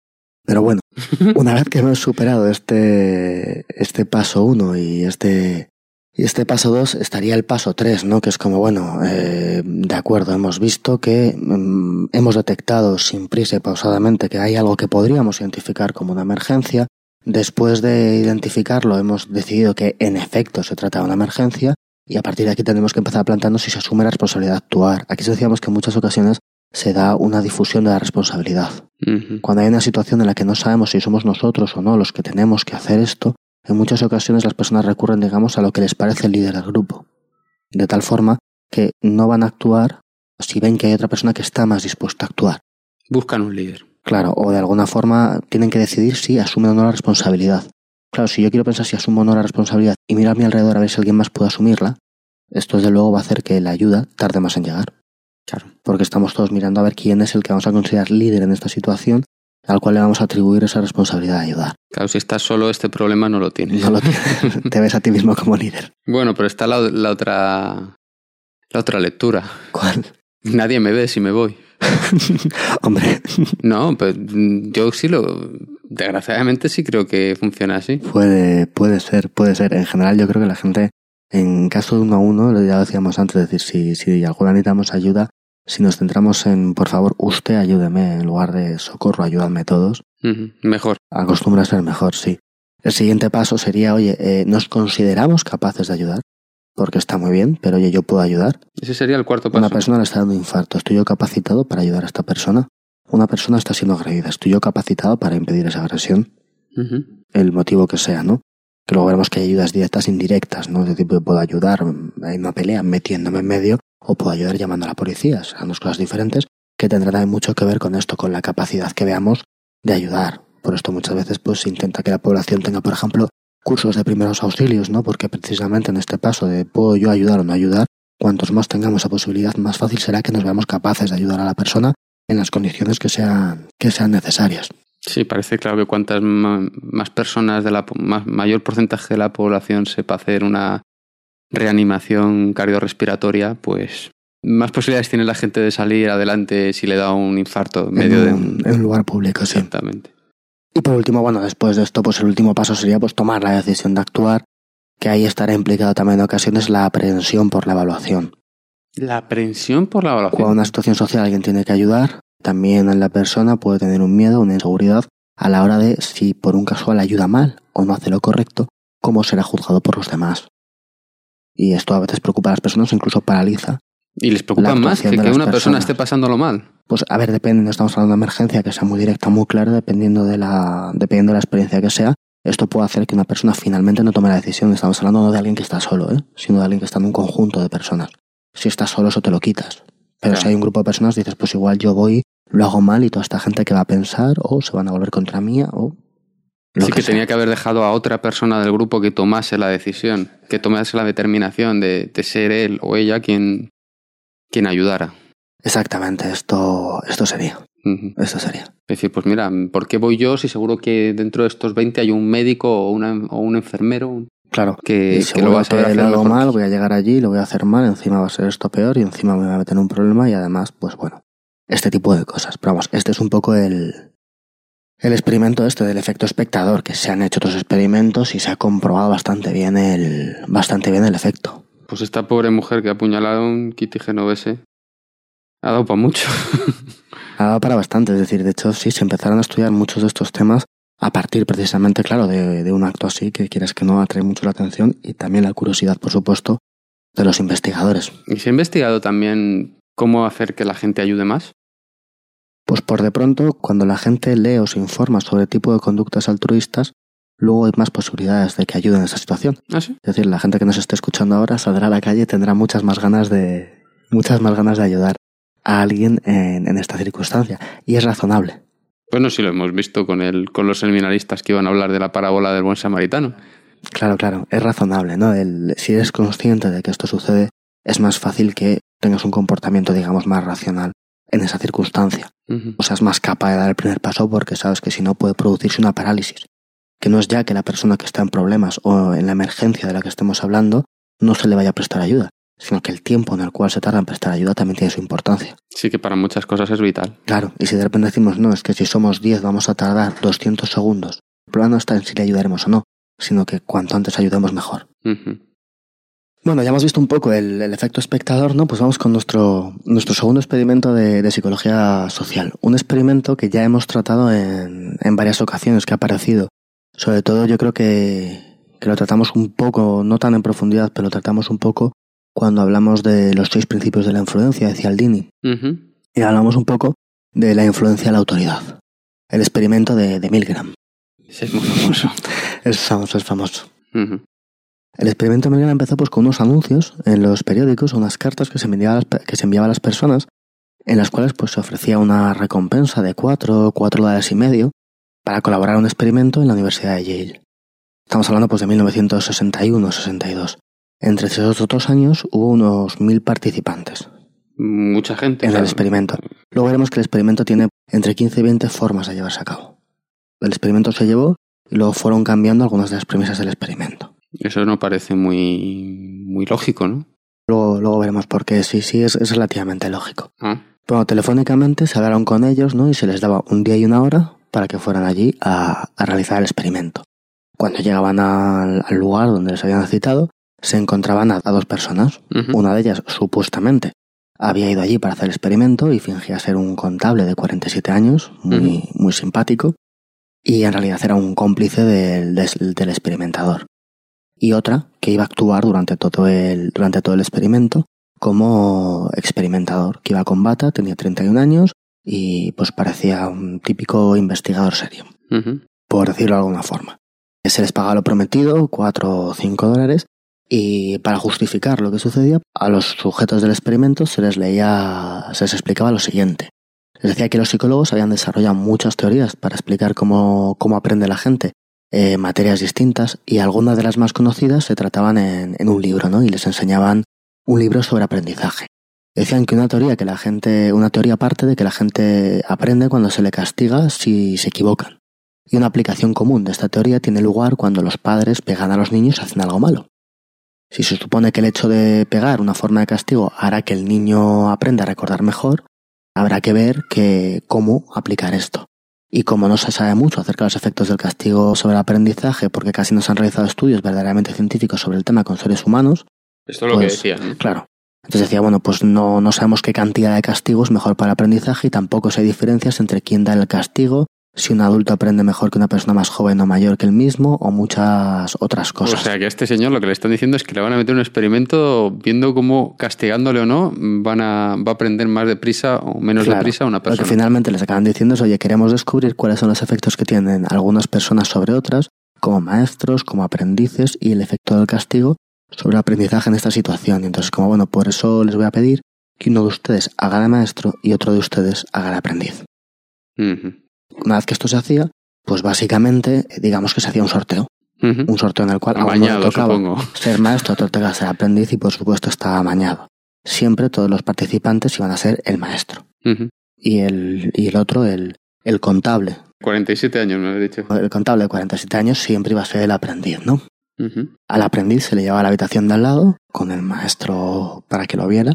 Pero bueno, una vez que hemos superado este, este paso 1 y este, y este paso 2, estaría el paso 3, ¿no? Que es como, bueno, eh, de acuerdo, hemos visto que mm, hemos detectado sin prisa y pausadamente que hay algo que podríamos identificar como una emergencia. Después de identificarlo, hemos decidido que en efecto se trata de una emergencia y a partir de aquí tenemos que empezar a plantearnos si se asume la responsabilidad de actuar. Aquí decíamos que en muchas ocasiones se da una difusión de la responsabilidad. Cuando hay una situación en la que no sabemos si somos nosotros o no los que tenemos que hacer esto, en muchas ocasiones las personas recurren, digamos, a lo que les parece el líder del grupo. De tal forma que no van a actuar si ven que hay otra persona que está más dispuesta a actuar. Buscan un líder. Claro, o de alguna forma tienen que decidir si asumen o no la responsabilidad. Claro, si yo quiero pensar si asumo o no la responsabilidad y miro a mi alrededor a ver si alguien más puede asumirla, esto desde luego va a hacer que la ayuda tarde más en llegar. Claro. Porque estamos todos mirando a ver quién es el que vamos a considerar líder en esta situación, al cual le vamos a atribuir esa responsabilidad de ayudar. Claro, si estás solo, este problema no lo tienes. No lo tienes, te ves a ti mismo como líder. Bueno, pero está la, la otra La otra lectura. ¿Cuál? Nadie me ve si me voy. Hombre, No, pues mm, yo sí lo... Desgraciadamente sí creo que funciona así. puede, puede ser, puede ser. En general yo creo que la gente, en caso de uno a uno, lo ya decíamos antes, es decir, si, si alguna necesitamos ayuda, si nos centramos en, por favor, usted ayúdeme, en lugar de socorro, ayúdame todos, Mejor. acostumbra a ser mejor, sí. El siguiente paso sería, oye, eh, ¿nos consideramos capaces de ayudar? Porque está muy bien, pero oye, yo puedo ayudar. Ese sería el cuarto paso. Una persona le está dando infarto, ¿estoy yo capacitado para ayudar a esta persona? Una persona está siendo agredida, ¿estoy yo capacitado para impedir esa agresión? El motivo que sea, ¿no? Que luego veremos que hay ayudas directas e indirectas, ¿no? De tipo, puedo ayudar, hay una pelea metiéndome en medio, o puedo ayudar llamando a la policía. Serán dos cosas diferentes que tendrán mucho que ver con esto, con la capacidad que veamos de ayudar. Por esto muchas veces pues se intenta que la población tenga, por ejemplo, cursos de primeros auxilios, ¿no? Porque precisamente en este paso de puedo yo ayudar o no ayudar, cuantos más tengamos esa posibilidad, más fácil será que nos veamos capaces de ayudar a la persona en las condiciones que sean, que sean necesarias. Sí, parece claro que cuantas más personas de la más, mayor porcentaje de la población sepa hacer una reanimación cardiorrespiratoria, pues más posibilidades tiene la gente de salir adelante si le da un infarto en medio en, de un, un... en un lugar público, sí. Exactamente. Y por último, bueno, después de esto, pues el último paso sería pues tomar la decisión de actuar, que ahí estará implicado también en ocasiones la aprehensión por la evaluación. La aprensión por la evaluación. Cuando una situación social alguien tiene que ayudar, también en la persona puede tener un miedo, una inseguridad a la hora de si por un casual ayuda mal o no hace lo correcto, cómo será juzgado por los demás. Y esto a veces preocupa a las personas o incluso paraliza. Y les preocupa más que que una persona esté pasándolo mal. Pues a ver, depende, no estamos hablando de emergencia que sea muy directa, muy clara, dependiendo de la, dependiendo de la experiencia que sea. Esto puede hacer que una persona finalmente no tome la decisión. Estamos hablando no de alguien que está solo, ¿eh? sino de alguien que está en un conjunto de personas. Si estás solo, eso te lo quitas. Pero Claro. si hay un grupo de personas, dices, pues igual yo voy, lo hago mal y toda esta gente que va a pensar, o se van a volver contra mía, o. Lo sí que, tenía que haber dejado a otra persona del grupo que tomase la decisión, que tomase la determinación de, de ser él o ella quien, quien ayudara. Exactamente, esto, esto sería. Ujú. Esto sería. Es decir, pues mira, ¿por qué voy yo si seguro que dentro de estos 20 hay un médico o, una- o un enfermero Claro. que, que lo va a saber hacer mejor? mal, voy a llegar allí, lo voy a hacer mal, encima va a ser esto peor y encima me va a meter en un problema y además, pues bueno, este tipo de cosas. Pero vamos, este es un poco el, el experimento este del efecto espectador, que se han hecho otros experimentos y se ha comprobado bastante bien el, bastante bien el efecto. Pues esta pobre mujer que ha apuñalado a un Kitty Genovese ha dado para mucho. Ha dado para bastante, es decir, de hecho sí, se empezaron a estudiar muchos de estos temas a partir precisamente, claro, de, de un acto así que quieres que no atrae mucho la atención y también la curiosidad, por supuesto, de los investigadores. ¿Y se ha investigado también cómo hacer que la gente ayude más? Pues por de pronto, cuando la gente lee o se informa sobre el tipo de conductas altruistas, luego hay más posibilidades de que ayuden en esa situación. ¿Ah, sí? Es decir, la gente que nos esté escuchando ahora saldrá a la calle y tendrá muchas más ganas de, muchas más ganas de ayudar a alguien en, en esta circunstancia. Y es razonable. Bueno, sí lo hemos visto con, el, con los seminaristas que iban a hablar de la parábola del buen samaritano. Claro, claro, es razonable, ¿no? El, si eres consciente de que esto sucede, es más fácil que tengas un comportamiento, digamos, más racional en esa circunstancia. O seas más capaz de dar el primer paso porque sabes que si no puede producirse una parálisis. Que no es ya que la persona que está en problemas o en la emergencia de la que estemos hablando no se le vaya a prestar ayuda, sino que el tiempo en el cual se tarda en prestar ayuda también tiene su importancia. Sí que para muchas cosas es vital. Claro, y si de repente decimos, no, es que si somos 10 vamos a tardar 200 segundos, el problema no está en si le ayudaremos o no, sino que cuanto antes ayudemos mejor. Bueno, ya hemos visto un poco el, el efecto espectador, ¿no? Pues vamos con nuestro, nuestro segundo experimento de, de psicología social. Un experimento que ya hemos tratado en, en varias ocasiones, que ha aparecido. Sobre todo yo creo que, que lo tratamos un poco, no tan en profundidad, pero lo tratamos un poco cuando hablamos de los seis principios de la influencia de Cialdini. Y hablamos un poco de la influencia de la autoridad. El experimento de, de Milgram. Ese es muy famoso. Es famoso, es famoso. El experimento Milgram empezó pues con unos anuncios en los periódicos, unas cartas que se enviaban a las, pe- que se enviaba a las personas, en las cuales pues se ofrecía una recompensa de cuatro, cuatro dólares y medio para colaborar en un experimento en la Universidad de Yale. Estamos hablando pues de 1961-62. Entre esos otros años hubo unos mil participantes Mucha gente. en el experimento. Luego veremos que el experimento tiene entre 15 y 20 formas de llevarse a cabo. El experimento se llevó y luego fueron cambiando algunas de las premisas del experimento. Eso no parece muy, muy lógico, ¿no? Luego luego, veremos por qué. Sí, sí, es, es relativamente lógico. Ah, Bueno, telefónicamente se hablaron con ellos, ¿no? Y se les daba un día y una hora para que fueran allí a, a realizar el experimento. Cuando llegaban al, al lugar donde les habían citado, se encontraban a, a dos personas. Una de ellas, supuestamente, había ido allí para hacer el experimento y fingía ser un contable de 47 años, muy, muy simpático, y en realidad era un cómplice del, del experimentador. Y otra, que iba a actuar durante todo, el, durante todo el experimento como experimentador, que iba con bata, tenía 31 años y pues parecía un típico investigador serio por decirlo de alguna forma. Se les pagaba lo prometido, 4 o 5 dólares, y para justificar lo que sucedía, a los sujetos del experimento se les leía, se les explicaba lo siguiente. Les decía que los psicólogos habían desarrollado muchas teorías para explicar cómo, cómo aprende la gente eh, materias distintas, y algunas de las más conocidas se trataban en, en un libro, ¿no? Y les enseñaban un libro sobre aprendizaje. Decían que una teoría que la gente, una teoría parte de que la gente aprende cuando se le castiga si se equivocan. Y una aplicación común de esta teoría tiene lugar cuando los padres pegan a los niños y hacen algo malo. Si se supone que el hecho de pegar una forma de castigo hará que el niño aprenda a recordar mejor, habrá que ver que cómo aplicar esto. Y como no se sabe mucho acerca de los efectos del castigo sobre el aprendizaje, porque casi no se han realizado estudios verdaderamente científicos sobre el tema con seres humanos, Esto es lo que Pues, decían. ¿no? Claro. Entonces decía, bueno, pues no, no sabemos qué cantidad de castigo es mejor para el aprendizaje y tampoco si hay diferencias entre quién da el castigo, si un adulto aprende mejor que una persona más joven o mayor que el mismo, o muchas otras O cosas. sea que a este señor lo que le están diciendo es que le van a meter un experimento viendo cómo castigándole o no van a, va a aprender más deprisa o menos Claro. deprisa una Lo que persona. finalmente les acaban diciendo es, oye, queremos descubrir cuáles son los efectos que tienen algunas personas sobre otras, como maestros, como aprendices, y el efecto del castigo sobre el aprendizaje en esta situación. Y entonces, como bueno, por eso les voy a pedir que uno de ustedes haga de maestro y otro de ustedes haga de aprendiz. Una vez que esto se hacía, pues básicamente, digamos que se hacía un sorteo. Un sorteo en el cual a uno le Amañado, tocaba supongo. ser maestro, a otro tocaba ser aprendiz y por supuesto estaba amañado. Siempre todos los participantes iban a ser el maestro. Y el, y el otro, el, el contable. 47 años, me has dicho. El contable de 47 años siempre iba a ser el aprendiz, ¿no? Al aprendiz se le llevaba a la habitación de al lado con el maestro para que lo viera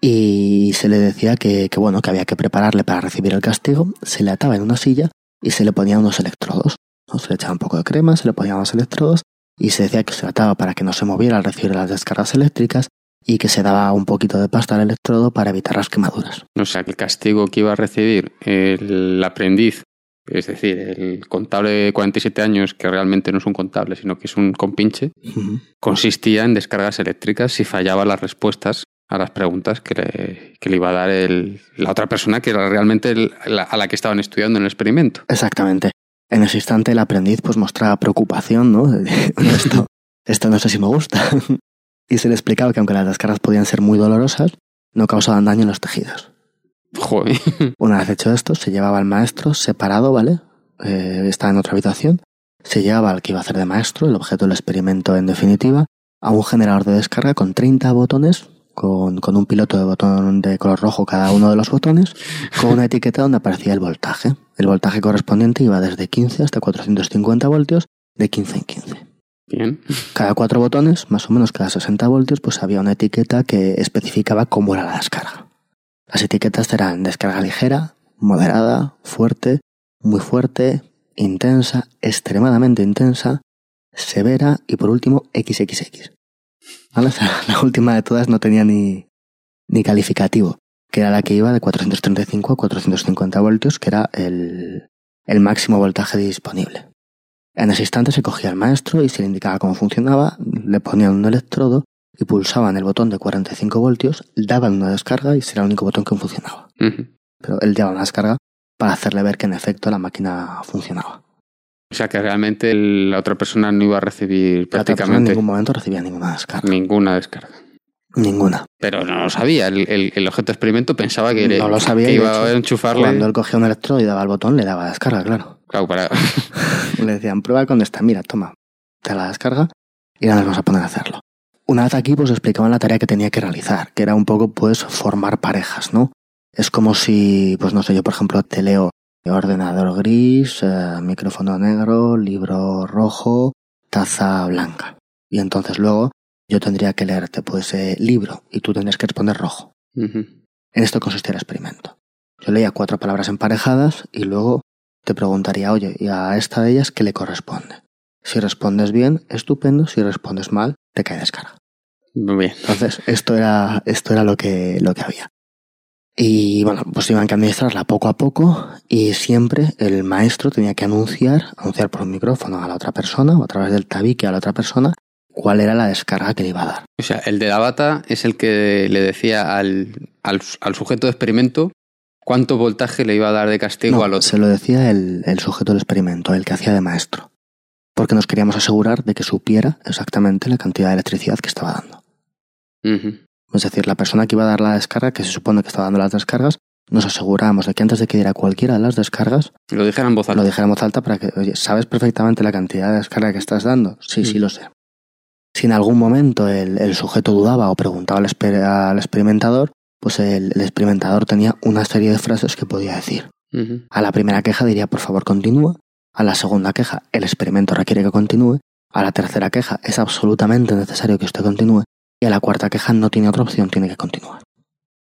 y se le decía que, que, bueno, que había que prepararle para recibir el castigo, se le ataba en una silla y se le ponían unos electrodos. ¿no? Se le echaba un poco de crema, se le ponían los electrodos y se decía que se ataba para que no se moviera al recibir las descargas eléctricas y que se daba un poquito de pasta al electrodo para evitar las quemaduras. O sea que el castigo que iba a recibir el aprendiz, es decir, el contable de 47 años, que realmente no es un contable, sino que es un compinche, consistía en descargas eléctricas si fallaba las respuestas a las preguntas que le, que le iba a dar el- la otra persona que era realmente el- la- a la que estaban estudiando en el experimento. Exactamente. En ese instante el aprendiz pues mostraba preocupación, ¿no? Esto, esto no sé si me gusta. y se le explicaba que aunque las descargas podían ser muy dolorosas, no causaban daño en los tejidos. Joder. Una vez hecho esto, se llevaba al maestro separado, ¿vale? Eh, estaba en otra habitación. Se llevaba al que iba a hacer de maestro, el objeto del experimento en definitiva, a un generador de descarga con 30 botones, con, con un piloto de botón de color rojo cada uno de los botones, con una etiqueta donde aparecía el voltaje. El voltaje correspondiente iba desde 15 hasta 450 voltios, de 15 en 15. Bien. Cada cuatro botones, más o menos cada 60 voltios, pues había una etiqueta que especificaba cómo era la descarga. Las etiquetas eran descarga ligera, moderada, fuerte, muy fuerte, intensa, extremadamente intensa, severa y por último XXX. ¿Vale? O sea, la última de todas no tenía ni, ni calificativo, que era la que iba de 435 a 450 voltios, que era el, el máximo voltaje disponible. En ese instante se cogía al maestro y se le indicaba cómo funcionaba, le ponían un electrodo y pulsaban el botón de 45 voltios, daban una descarga y ese era el único botón que funcionaba. Pero él daba una descarga para hacerle ver que en efecto la máquina funcionaba. O sea que realmente la otra persona no iba a recibir persona en prácticamente ningún momento recibía ninguna descarga. ninguna descarga. Ninguna. Pero no lo sabía. El, el- el objeto de experimento pensaba que, No lo sabía que iba hecho, a enchufarle. Cuando él cogía un electrodo y daba el botón, le daba descarga, claro. Claro, para... Le decían, prueba con esta, mira, toma, te la descarga y ahora nos vamos a poner a hacerlo. Una vez aquí, pues explicaban la tarea que tenía que realizar, que era un poco, pues, formar parejas, ¿no? Es como si, pues no sé, yo por ejemplo te leo ordenador gris, eh, micrófono negro, libro rojo, taza blanca. Y entonces luego yo tendría que leerte pues eh, libro y tú tendrías que responder rojo. En esto consistía el experimento. Yo leía cuatro palabras emparejadas y luego te preguntaría, oye, ¿y a esta de ellas qué le corresponde? Si respondes bien, estupendo. Si respondes mal, te cae descarga. Muy bien. Entonces, esto era, esto era lo que, lo que había. Y bueno, pues iban que administrarla poco a poco y siempre el maestro tenía que anunciar, anunciar por un micrófono a la otra persona o a través del tabique a la otra persona cuál era la descarga que le iba a dar. O sea, el de la bata es el que le decía al, al, al sujeto de experimento cuánto voltaje le iba a dar de castigo No, al otro. se lo decía el, el sujeto del experimento, el que hacía de maestro. Porque nos queríamos asegurar de que supiera exactamente la cantidad de electricidad que estaba dando. Es decir, la persona que iba a dar la descarga, que se supone que estaba dando las descargas, nos asegurábamos de que antes de que diera cualquiera de las descargas, Lo dijera en voz alta. lo dijera en voz alta para que, oye, ¿sabes perfectamente la cantidad de descarga que estás dando? Sí, sí, Mm. lo sé. Si en algún momento el, el sujeto dudaba o preguntaba al, exper- al experimentador, pues el, el experimentador tenía una serie de frases que podía decir. A la primera queja diría, por favor, continúa. A la segunda queja, el experimento requiere que continúe. A la tercera queja, es absolutamente necesario que usted continúe. Y a la cuarta queja, no tiene otra opción, tiene que continuar.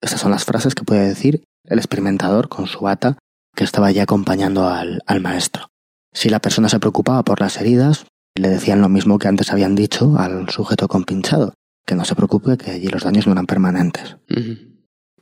Estas son las frases que puede decir el experimentador con su bata que estaba allí acompañando al, al maestro. Si la persona se preocupaba por las heridas, le decían lo mismo que antes habían dicho al sujeto compinchado, que no se preocupe, que allí los daños no eran permanentes.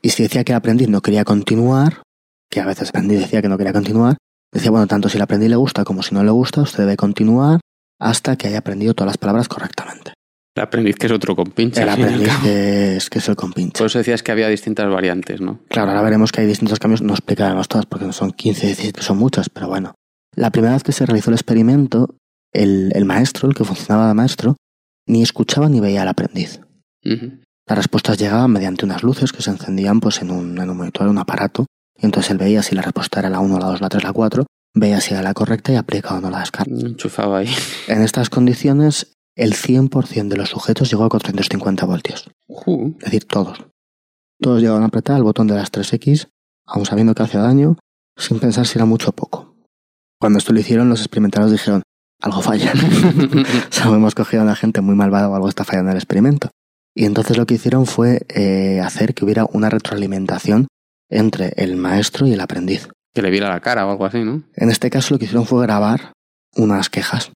Y si decía que el aprendiz no quería continuar, que a veces el aprendiz decía que no quería continuar, decía, bueno, tanto si el aprendiz le gusta como si no le gusta, usted debe continuar hasta que haya aprendido todas las palabras correctamente. El aprendiz que es otro compinche. El aprendiz que es, que es el compinche. Por eso decías que había distintas variantes, ¿no? Claro, ahora veremos que hay distintos cambios, no explicaremos todas porque no son 15, 17, son muchas, pero bueno. La primera vez que se realizó el experimento, el, el maestro, el que funcionaba de maestro, ni escuchaba ni veía al aprendiz. Las respuestas llegaban mediante unas luces que se encendían pues en un, en un monitor, en un aparato, y entonces él veía si la respuesta era la 1, la 2, la 3, la 4, veía si era la correcta y aplicaba o no la descarga. Enchufaba ahí. En estas condiciones, el 100% de los sujetos llegó a 450 voltios. Es decir, todos. Todos llegaban a apretar el botón de las 3X, aun sabiendo que hacía daño, sin pensar si era mucho o poco. Cuando esto lo hicieron, los experimentadores dijeron, algo falla. O sea, hemos cogido a una gente muy malvada o algo está fallando en el experimento. Y entonces lo que hicieron fue eh, hacer que hubiera una retroalimentación entre el maestro y el aprendiz. que le viera la cara o algo así, ¿no? En este caso lo que hicieron fue grabar unas quejas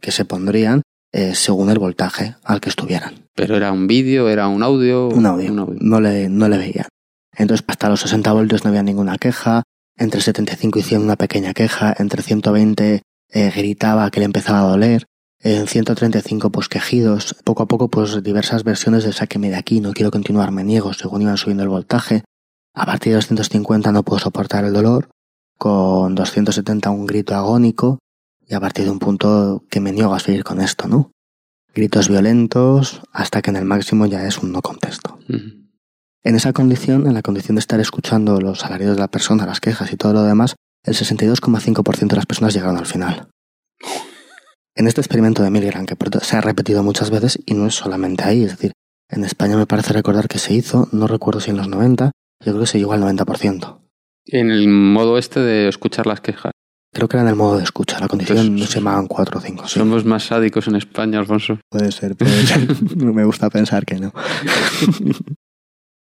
que se pondrían eh, según el voltaje al que estuvieran. Pero era un vídeo, era un audio. Un audio. No, le, no le veían. Entonces hasta los 60 voltios no había ninguna queja, entre 75 y 100 una pequeña queja, entre 120 eh, gritaba que le empezaba a doler, en 135 pues quejidos, poco a poco pues diversas versiones de sáqueme de aquí, no quiero continuar, me niego, según iban subiendo el voltaje. A partir de 250 no puedo soportar el dolor, con 270 un grito agónico, y a partir de un punto que me niego a seguir con esto, ¿no? Gritos violentos, hasta que en el máximo ya es un no contesto. En esa condición, en la condición de estar escuchando los alaridos de la persona, las quejas y todo lo demás, el 62,5% de las personas llegaron al final. En este experimento de Milgram, que se ha repetido muchas veces y no es solamente ahí, es decir, en España me parece recordar que se hizo, no recuerdo si en los 90, yo creo que se llegó al 90%. En el modo este de escuchar las quejas. Creo que era en el modo de escucha, la condición no se llamaban 4 o 5. Sí, Somos más sádicos en España, Alfonso. puede ser, puede ser. me gusta pensar que no.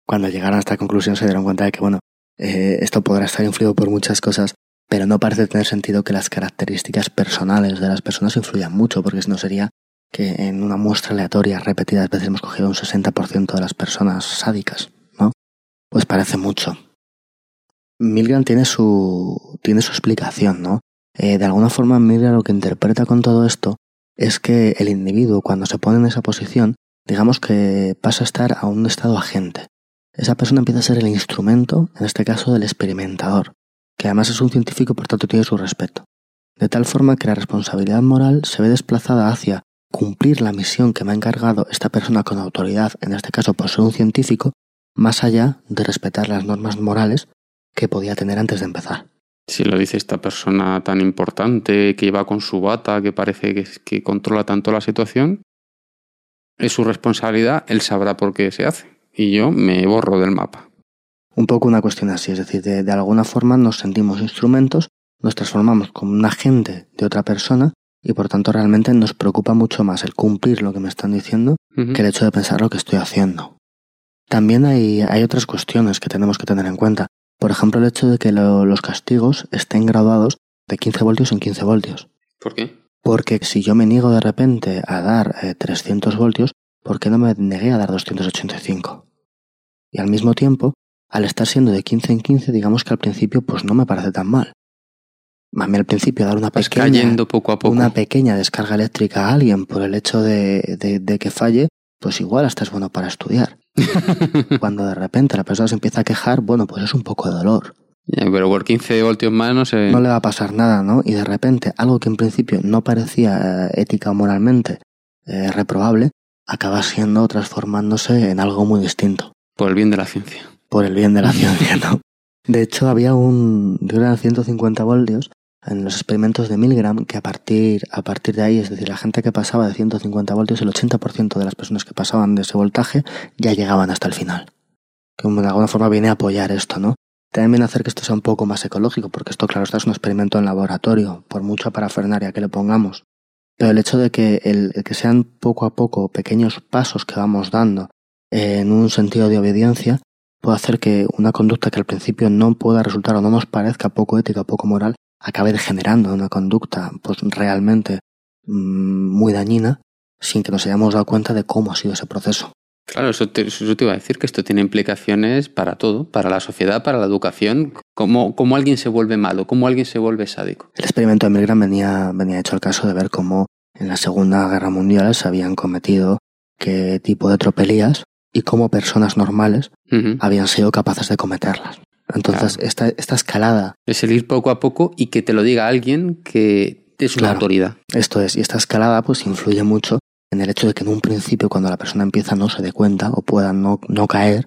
Cuando llegaron a esta conclusión se dieron cuenta de que, bueno, eh, esto podrá estar influido por muchas cosas, pero no parece tener sentido que las características personales de las personas influyan mucho, porque si no sería que en una muestra aleatoria repetidas veces hemos cogido un 60% de las personas sádicas, ¿no? Pues parece mucho. Milgram tiene su, tiene su explicación, ¿no? Eh, de alguna forma Milgram lo que interpreta con todo esto es que el individuo cuando se pone en esa posición, digamos que pasa a estar a un estado agente. Esa persona empieza a ser el instrumento, en este caso del experimentador, que además es un científico por tanto tiene su respeto. De tal forma que la responsabilidad moral se ve desplazada hacia cumplir la misión que me ha encargado esta persona con autoridad, en este caso por ser un científico, más allá de respetar las normas morales que podía tener antes de empezar. Si lo dice esta persona tan importante que iba con su bata, que parece que, que controla tanto la situación, es su responsabilidad, él sabrá por qué se hace. Y yo me borro del mapa. Un poco una cuestión así, es decir, de, de alguna forma nos sentimos instrumentos, nos transformamos como un agente de otra persona y por tanto realmente nos preocupa mucho más el cumplir lo que me están diciendo que el hecho de pensar lo que estoy haciendo. También hay, hay otras cuestiones que tenemos que tener en cuenta. Por ejemplo, el hecho de que lo- los castigos estén graduados de 15 voltios en 15 voltios. ¿Por qué? Porque si yo me niego de repente a dar eh, 300 voltios, ¿por qué no me negué a dar 285? Y al mismo tiempo, al estar siendo de 15 en 15, digamos que al principio pues no me parece tan mal. A mí al principio dar una Vas pequeña, cayendo poco a poco. una pequeña descarga eléctrica a alguien por el hecho de, de- de que falle, pues igual hasta es bueno para estudiar. Cuando de repente la persona se empieza a quejar, bueno, pues es un poco de dolor. Pero por 15 voltios más no sé. No le va a pasar nada, ¿no? Y de repente algo que en principio no parecía eh, ética o moralmente eh, reprobable, acaba siendo transformándose en algo muy distinto, Por el bien de la ciencia. por el bien de la ciencia, ¿no? De hecho, había un, yo eran 150 voltios en los experimentos de Milgram que a partir, a partir de ahí, es decir, la gente que pasaba de 150 voltios, el 80% de las personas que pasaban de ese voltaje ya llegaban hasta el final. Que de alguna forma viene a apoyar esto, ¿no? También hacer que esto sea un poco más ecológico, porque esto, claro, esto es un experimento en laboratorio, por mucha parafernaria que le pongamos. Pero el hecho de que, el, que sean poco a poco pequeños pasos que vamos dando en un sentido de obediencia puede hacer que una conducta que al principio no pueda resultar o no nos parezca poco ética poco moral acabe degenerando en una conducta pues realmente mm, muy dañina sin que nos hayamos dado cuenta de cómo ha sido ese proceso. Claro, eso te, eso te iba a decir, que esto tiene implicaciones para todo, para la sociedad, para la educación, cómo, cómo alguien se vuelve malo, cómo alguien se vuelve sádico. El experimento de Milgram venía, venía hecho al caso de ver cómo en la Segunda Guerra Mundial se habían cometido qué tipo de tropelías y cómo personas normales habían sido capaces de cometerlas. Entonces, esta, esta escalada, Es el ir poco a poco y que te lo diga alguien que es una Claro. autoridad. esto es, y esta escalada pues influye mucho en el hecho de que en un principio cuando la persona empieza no se dé cuenta o pueda no, no caer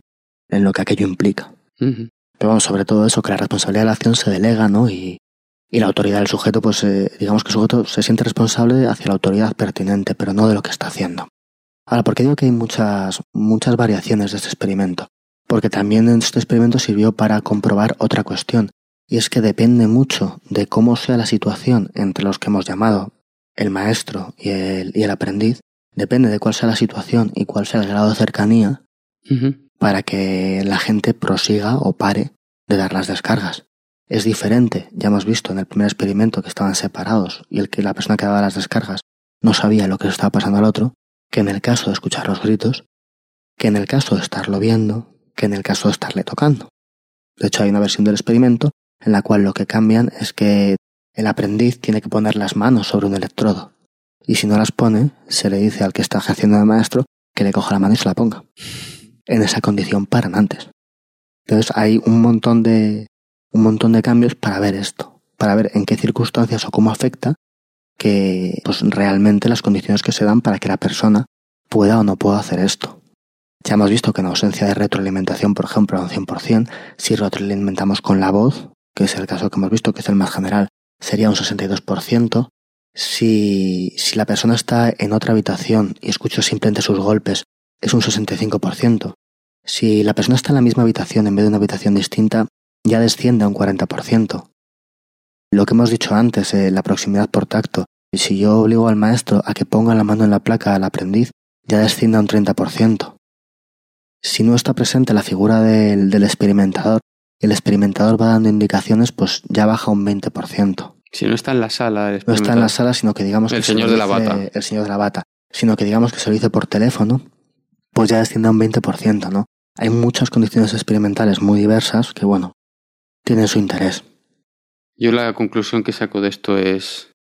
en lo que aquello implica. Pero bueno, sobre todo eso, que la responsabilidad de la acción se delega, ¿no? Y, y la autoridad del sujeto, pues eh, digamos que el sujeto se siente responsable hacia la autoridad pertinente, pero no de lo que está haciendo. Ahora, ¿por qué digo que hay muchas, muchas variaciones de este experimento? Porque también este experimento sirvió para comprobar otra cuestión, y es que depende mucho de cómo sea la situación entre los que hemos llamado el maestro y el, y el aprendiz, depende de cuál sea la situación y cuál sea el grado de cercanía, para que la gente prosiga o pare de dar las descargas. Es diferente, ya hemos visto en el primer experimento que estaban separados y el que la persona que daba las descargas no sabía lo que estaba pasando al otro, que en el caso de escuchar los gritos, que en el caso de estarlo viendo, que en el caso de estarle tocando. De hecho, hay una versión del experimento en la cual lo que cambian es que el aprendiz tiene que poner las manos sobre un electrodo. Y si no las pone, se le dice al que está ejerciendo de maestro que le coja la mano y se la ponga en esa condición paran antes. Entonces hay un montón de un montón de cambios para ver esto, para ver en qué circunstancias o cómo afecta que pues realmente las condiciones que se dan para que la persona pueda o no pueda hacer esto. Ya hemos visto que en ausencia de retroalimentación, por ejemplo, a un 100%, si retroalimentamos con la voz, que es el caso que hemos visto, que es el más general, sería un 62%. Si, si la persona está en otra habitación y escucho simplemente sus golpes, es un 65%. Si la persona está en la misma habitación en vez de una habitación distinta, ya desciende a un 40%. Lo que hemos dicho antes, eh, la proximidad por tacto. Si yo obligo al maestro a que ponga la mano en la placa al aprendiz, ya desciende a un 30%. Si no está presente la figura del, del experimentador, el experimentador va dando indicaciones, pues ya baja un 20%. Si no está en la sala, el No está en la sala, sino que digamos El que se señor de la bata. El señor de la bata. Sino que digamos que se lo dice por teléfono, pues ya desciende a un 20%, ¿no? Hay muchas condiciones experimentales muy diversas que, bueno, tienen su interés. Yo la conclusión que saco de esto es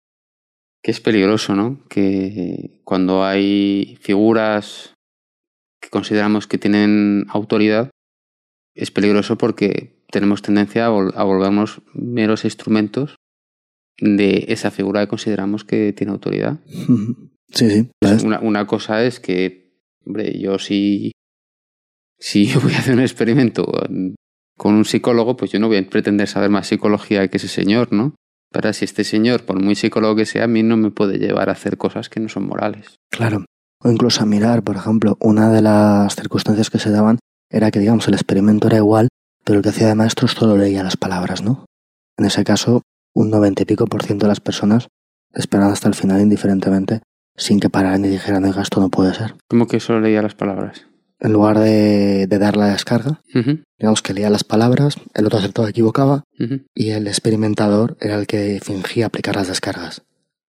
que es peligroso, ¿no? Que cuando hay figuras que consideramos que tienen autoridad, es peligroso porque tenemos tendencia a, vol- a volvernos meros instrumentos de esa figura que consideramos que tiene autoridad. Sí, sí. Una, una cosa es que, hombre, yo si, si yo voy a hacer un experimento con un psicólogo, pues yo no voy a pretender saber más psicología que ese señor, ¿no? Pero si este señor, por muy psicólogo que sea, a mí no me puede llevar a hacer cosas que no son morales. Claro. O incluso a mirar, por ejemplo, una de las circunstancias que se daban era que, digamos, el experimento era igual, pero el que hacía de maestro solo leía las palabras, ¿no? En ese caso, un noventa y pico por ciento de las personas esperaban hasta el final indiferentemente sin que pararan y dijeran, oiga, esto no puede ser. Como que solo leía las palabras. En lugar de, de dar la descarga, digamos que leía las palabras, el otro acertado equivocaba y el experimentador era el que fingía aplicar las descargas.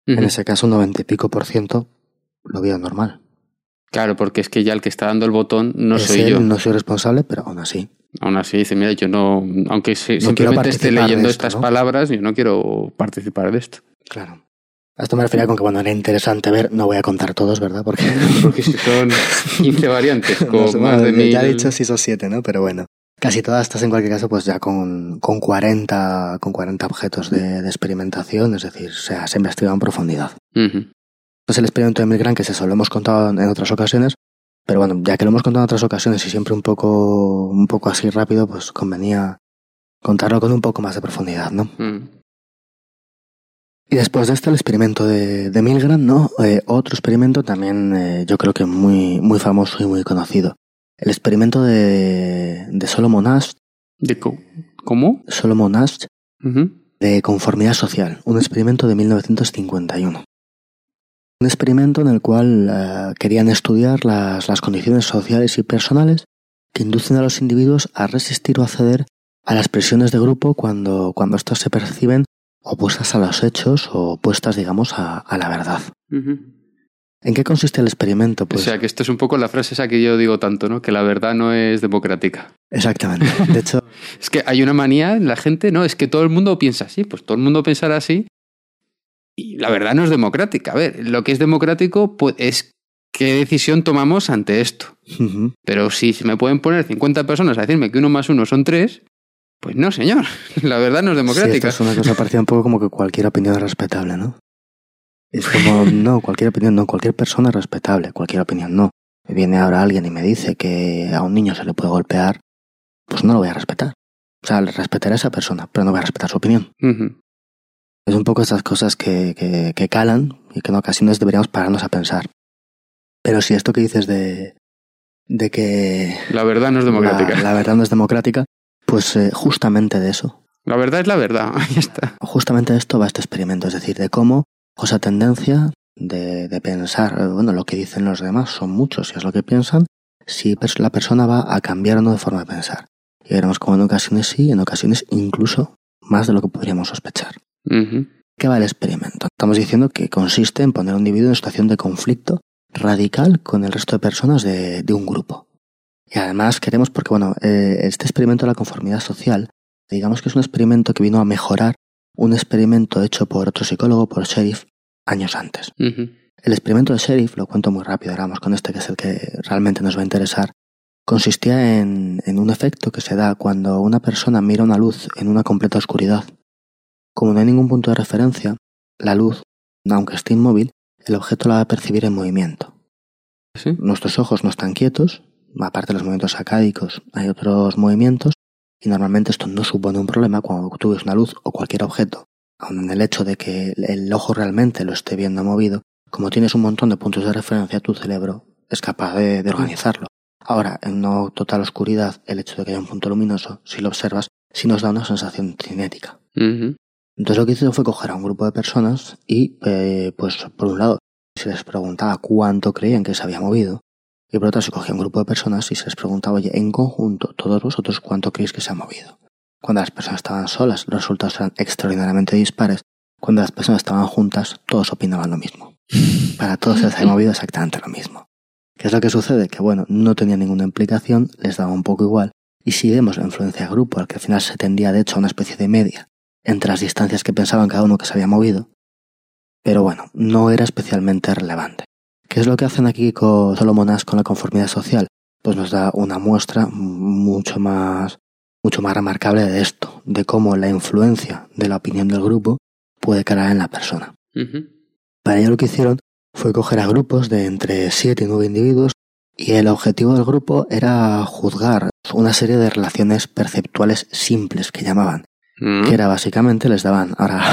En ese caso, un noventa y pico por ciento lo vio normal. Claro, porque es que ya el que está dando el botón no Es soy él, yo. No soy responsable, pero aún así. Aún así dice, mira, yo no, aunque se- simplemente esté leyendo esto, estas ¿no? palabras, yo no quiero participar de esto. Claro. A esto me refería con que, bueno, era interesante ver, no voy a contar todos, ¿verdad? Porque Porque si son 15 variantes con No más de mil... Ya he dicho 6 o 7, ¿no? Pero bueno. Casi todas estas, en cualquier caso, pues ya con, con 40, con 40 objetos de, de experimentación, es decir, se ha, se ha investigado en profundidad. No es el experimento de Milgram, que es eso, lo hemos contado en otras ocasiones, pero bueno, ya que lo hemos contado en otras ocasiones y siempre un poco, un poco así rápido, pues convenía contarlo con un poco más de profundidad, ¿no? Mm. Y después de este, el experimento de, de Milgram, ¿no? Eh, otro experimento también eh, yo creo que muy, muy famoso y muy conocido. El experimento de, de Solomon Asch, ¿De co- ¿Cómo? Solomon Asch de conformidad social, un experimento de 1951. Un experimento en el cual eh, querían estudiar las, las condiciones sociales y personales que inducen a los individuos a resistir o acceder a las presiones de grupo cuando, cuando éstas se perciben opuestas a los hechos o opuestas, digamos, a, a la verdad. ¿En qué consiste el experimento? o Pues sea, que esto es un poco la frase esa que yo digo tanto, ¿no? Que la verdad no es democrática. exactamente. De hecho, Es que hay una manía en la gente, ¿no? Es que todo el mundo piensa así, pues todo el mundo pensará así. Y la verdad no es democrática. A ver, lo que es democrático pues, es qué decisión tomamos ante esto. Pero si me pueden poner 50 personas a decirme que uno más uno son tres, pues no, señor. La verdad no es sí, esto democrática. es una cosa parecida un poco como que cualquier opinión es respetable, ¿no? Es como, no, cualquier opinión no, cualquier persona es respetable, cualquier opinión no. Me viene ahora alguien y me dice que a un niño se le puede golpear, pues no lo voy a respetar. O sea, le respetaré a esa persona, pero no voy a respetar su opinión. Es un poco esas cosas que, que, que calan y que en ocasiones deberíamos pararnos a pensar. Pero si esto que dices de, de que La verdad no es democrática. la, la verdad no es democrática, pues eh, justamente de eso, La verdad es la verdad. Ya está. justamente de esto va este experimento, es decir, de cómo esa tendencia de, de pensar, bueno, lo que dicen los demás son muchos y es lo que piensan, si la persona va a cambiar o no de forma de pensar. Y veremos cómo en ocasiones sí, en ocasiones incluso más de lo que podríamos sospechar. ¿Qué va el experimento? Estamos diciendo que consiste en poner a un individuo en situación de conflicto radical con el resto de personas de, de un grupo. Y además queremos, porque bueno, eh, este experimento de la conformidad social, digamos que es un experimento que vino a mejorar un experimento hecho por otro psicólogo, por Sheriff, años antes. El experimento de Sheriff, lo cuento muy rápido, ahora vamos con este que es el que realmente nos va a interesar, consistía en, en un efecto que se da cuando una persona mira una luz en una completa oscuridad. Como no hay ningún punto de referencia, la luz, aunque esté inmóvil, el objeto la va a percibir en movimiento. Sí. Nuestros ojos no están quietos, aparte de los movimientos sacádicos, hay otros movimientos, y normalmente esto no supone un problema cuando tú ves una luz o cualquier objeto, aun en el hecho de que el ojo realmente lo esté viendo movido, como tienes un montón de puntos de referencia, tu cerebro es capaz de, de organizarlo. Ahora, en una total oscuridad, el hecho de que haya un punto luminoso, si lo observas, sí nos da una sensación cinética. Entonces lo que hizo fue coger a un grupo de personas y, eh, pues, por un lado, se les preguntaba cuánto creían que se había movido, y por otro se cogía un grupo de personas y se les preguntaba, oye, en conjunto, todos vosotros, ¿cuánto creéis que se ha movido? Cuando las personas estaban solas, los resultados eran extraordinariamente dispares. Cuando las personas estaban juntas, todos opinaban lo mismo. Para todos se les había movido exactamente lo mismo. ¿Qué es lo que sucede? Que, bueno, no tenía ninguna implicación, les daba un poco igual, y si vemos la influencia de grupo, al que al final se tendía de hecho a una especie de media entre las distancias que pensaban cada uno que se había movido, pero bueno, no era especialmente relevante. ¿Qué es lo que hacen aquí con Solomon Asch con la conformidad social? Pues nos da una muestra mucho más, mucho más remarcable de esto, de cómo la influencia de la opinión del grupo puede calar en la persona. Para ello lo que hicieron fue coger a grupos de entre 7 y 9 individuos y el objetivo del grupo era juzgar una serie de relaciones perceptuales simples que llamaban, Mm. que era básicamente les daban, ahora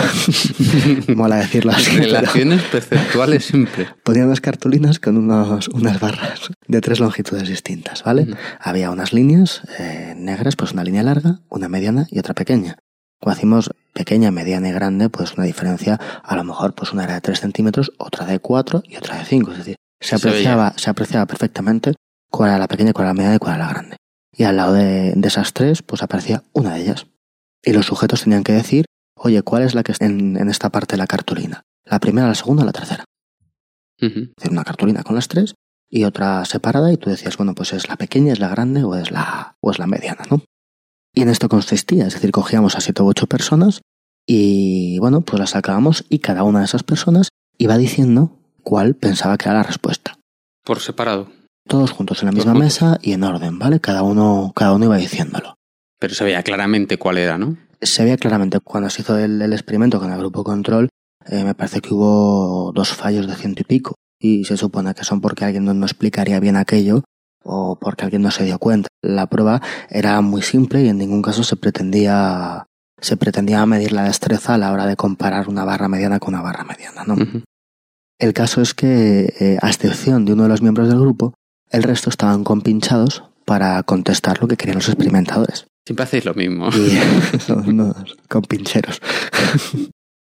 mola decirlo así, pero Relaciones perceptuales siempre. ponían unas cartulinas con unos, unas barras de tres longitudes distintas, ¿vale? Ujú. Había unas líneas eh, negras, pues una línea larga, una mediana y otra pequeña. Cuando decimos pequeña, mediana y grande, pues una diferencia, a lo mejor pues una era de 3 centímetros, otra de 4 y otra de 5. Es decir, se Se apreciaba, se apreciaba perfectamente cuál era la pequeña, cuál era la mediana y cuál era la grande. Y al lado de, de esas tres, pues aparecía una de ellas. Y los sujetos tenían que decir, oye, ¿cuál es la que está en, en esta parte de la cartulina? ¿La primera, la segunda o la tercera? Decir, una cartulina con las tres y otra separada y tú decías, bueno, pues es la pequeña, es la grande o es la, o es la mediana, ¿no? Y en esto consistía, es decir, cogíamos a siete u ocho personas y, bueno, pues las sacábamos y cada una de esas personas iba diciendo cuál pensaba que era la respuesta. Por separado. Todos juntos en la misma mesa y en orden, ¿vale? Cada uno, cada uno iba diciéndolo. Pero se veía claramente cuál era, ¿no? Se veía claramente cuando se hizo el, el experimento con el grupo control, eh, me parece que hubo dos fallos de ciento y pico. Y se supone que son porque alguien no, no explicaría bien aquello o porque alguien no se dio cuenta. La prueba era muy simple y en ningún caso se pretendía se pretendía medir la destreza a la hora de comparar una barra mediana con una barra mediana, ¿no? El caso es que, eh, a excepción de uno de los miembros del grupo, el resto estaban compinchados para contestar lo que querían los experimentadores. Siempre hacéis lo mismo. Y son unos compincheros.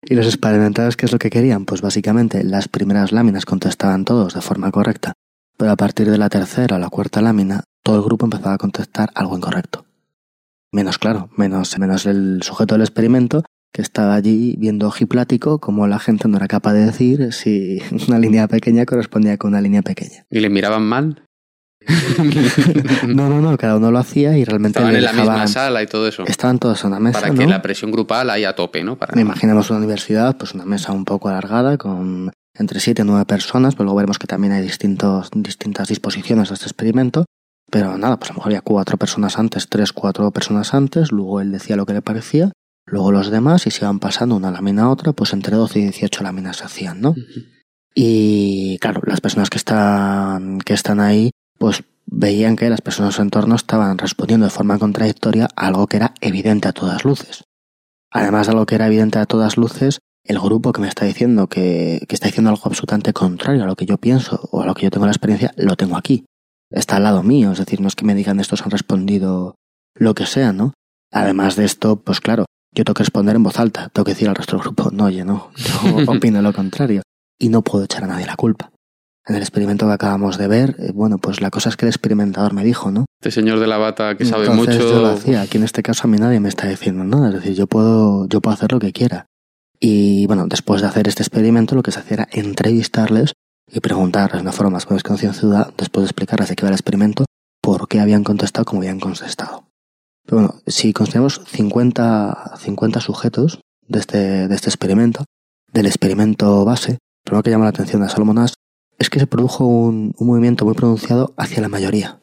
y los experimentadores, ¿qué es lo que querían? Pues básicamente las primeras láminas contestaban todos de forma correcta, pero a partir de la tercera o la cuarta lámina, todo el grupo empezaba a contestar algo incorrecto. Menos claro, menos, menos el sujeto del experimento que estaba allí viendo ojiplático como la gente no era capaz de decir si una línea pequeña correspondía con una línea pequeña. ¿Y le miraban mal? No, no, no, cada uno lo hacía y realmente Estaban en la misma sala y todo eso. Estaban todos en una mesa, Para que ¿no? la presión grupal haya a tope, ¿no? Para... Imaginemos una universidad, pues una mesa un poco alargada con entre siete y nueve personas, pero luego veremos que también hay distintos, distintas disposiciones a este experimento. Pero nada, pues a lo mejor había cuatro personas antes, tres, cuatro personas antes, luego él decía lo que le parecía, luego los demás, y se iban pasando una lámina a otra, pues entre 12 y 18 láminas se hacían, ¿no? Y claro, las personas que están, que están ahí, pues veían que las personas en su entorno estaban respondiendo de forma contradictoria a algo que era evidente a todas luces. Además de algo que era evidente a todas luces, el grupo que me está diciendo que, que está diciendo algo absolutamente contrario a lo que yo pienso o a lo que yo tengo la experiencia, lo tengo aquí. Está al lado mío, es decir, no es que me digan estos han respondido lo que sea, ¿no? Además de esto, pues claro, yo tengo que responder en voz alta, tengo que decir al resto del grupo, no, oye, no, yo opino lo contrario. Y no puedo echar a nadie la culpa. En el experimento que acabamos de ver, eh, bueno, pues la cosa es que el experimentador me dijo, ¿no? Este señor de la bata que sabe Entonces mucho. yo lo hacía. Aquí en este caso a mí nadie me está diciendo nada. Es decir, yo puedo, yo puedo hacer lo que quiera. Y bueno, después de hacer este experimento, lo que se hacía era entrevistarles y preguntarles de una forma más concienzuda, después de explicarles de qué iba el experimento, por qué habían contestado como habían contestado. Pero bueno, si consideramos 50, 50 sujetos de este, de este experimento, del experimento base, lo primero que llama la atención de Salomon Asch es que se produjo un, un movimiento muy pronunciado hacia la mayoría.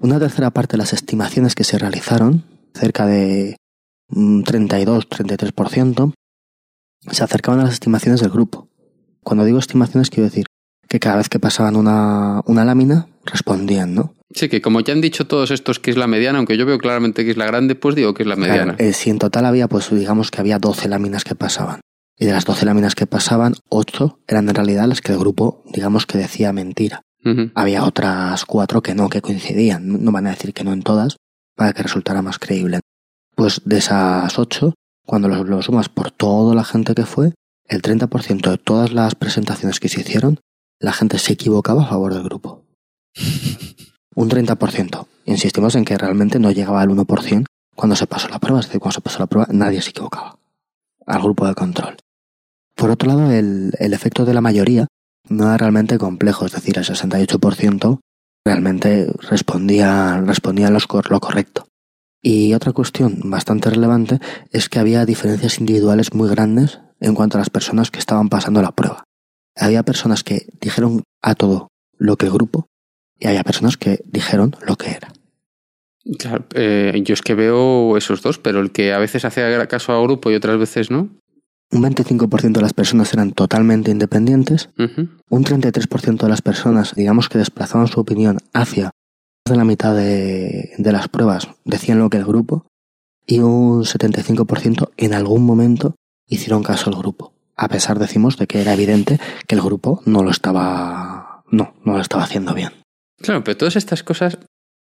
Una tercera parte de las estimaciones que se realizaron, cerca de mm, 32-33%, se acercaban a las estimaciones del grupo. Cuando digo estimaciones quiero decir que cada vez que pasaban una, una lámina respondían, ¿no? Sí, que como ya han dicho todos estos que es la mediana, aunque yo veo claramente que es la grande, pues digo que es la mediana. Claro, eh, si en total había, pues digamos que había 12 láminas que pasaban. Y de las 12 láminas que pasaban, 8 eran en realidad las que el grupo, digamos que decía mentira. Había otras cuatro que no, que coincidían. No- No van a decir que no en todas, para que resultara más creíble. Pues de esas ocho, cuando lo, lo sumas por toda la gente que fue, el 30% de todas las presentaciones que se hicieron, la gente se equivocaba a favor del grupo. Un 30%. Insistimos en que realmente no llegaba al 1% cuando se pasó la prueba. Es decir, cuando se pasó la prueba nadie se equivocaba. Al grupo de control. Por otro lado, el, el efecto de la mayoría no era realmente complejo. Es decir, el 68% realmente respondía, respondía lo correcto. Y otra cuestión bastante relevante es que había diferencias individuales muy grandes en cuanto a las personas que estaban pasando la prueba. Había personas que dijeron a todo lo que el grupo y había personas que dijeron lo que era. Claro, eh, yo es que veo esos dos, pero el que a veces hacía caso a grupo y otras veces no. Un 25% de las personas eran totalmente independientes, un 33% de las personas, digamos que desplazaban su opinión hacia más de la mitad de, de las pruebas, decían lo que el grupo, y un 75% en algún momento hicieron caso al grupo. A pesar, decimos, de que era evidente que el grupo no lo estaba, no, no lo estaba haciendo bien. Claro, pero todas estas cosas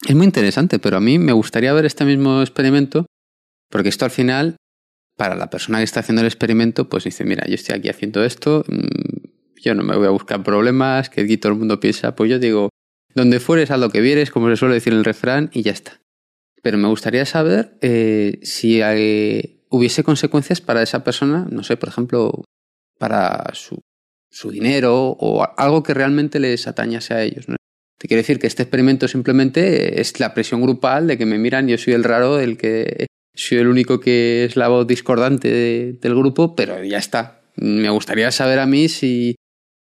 es muy interesante, pero a mí me gustaría ver este mismo experimento, porque esto al final para la persona que está haciendo el experimento, pues dice, mira, yo estoy aquí haciendo esto, mm, yo no me voy a buscar problemas, que aquí todo el mundo piensa, pues yo digo, donde fueres a lo que vieres, como se suele decir en el refrán, y ya está. Pero me gustaría saber eh, si hubiese consecuencias para esa persona, no sé, por ejemplo, para su, dinero o algo que realmente les atañase a ellos. Te quiero decir que este experimento simplemente es la presión grupal de que me miran, yo soy el raro, el que soy el único que es la voz discordante de- del grupo, pero ya está. Me gustaría saber a mí si,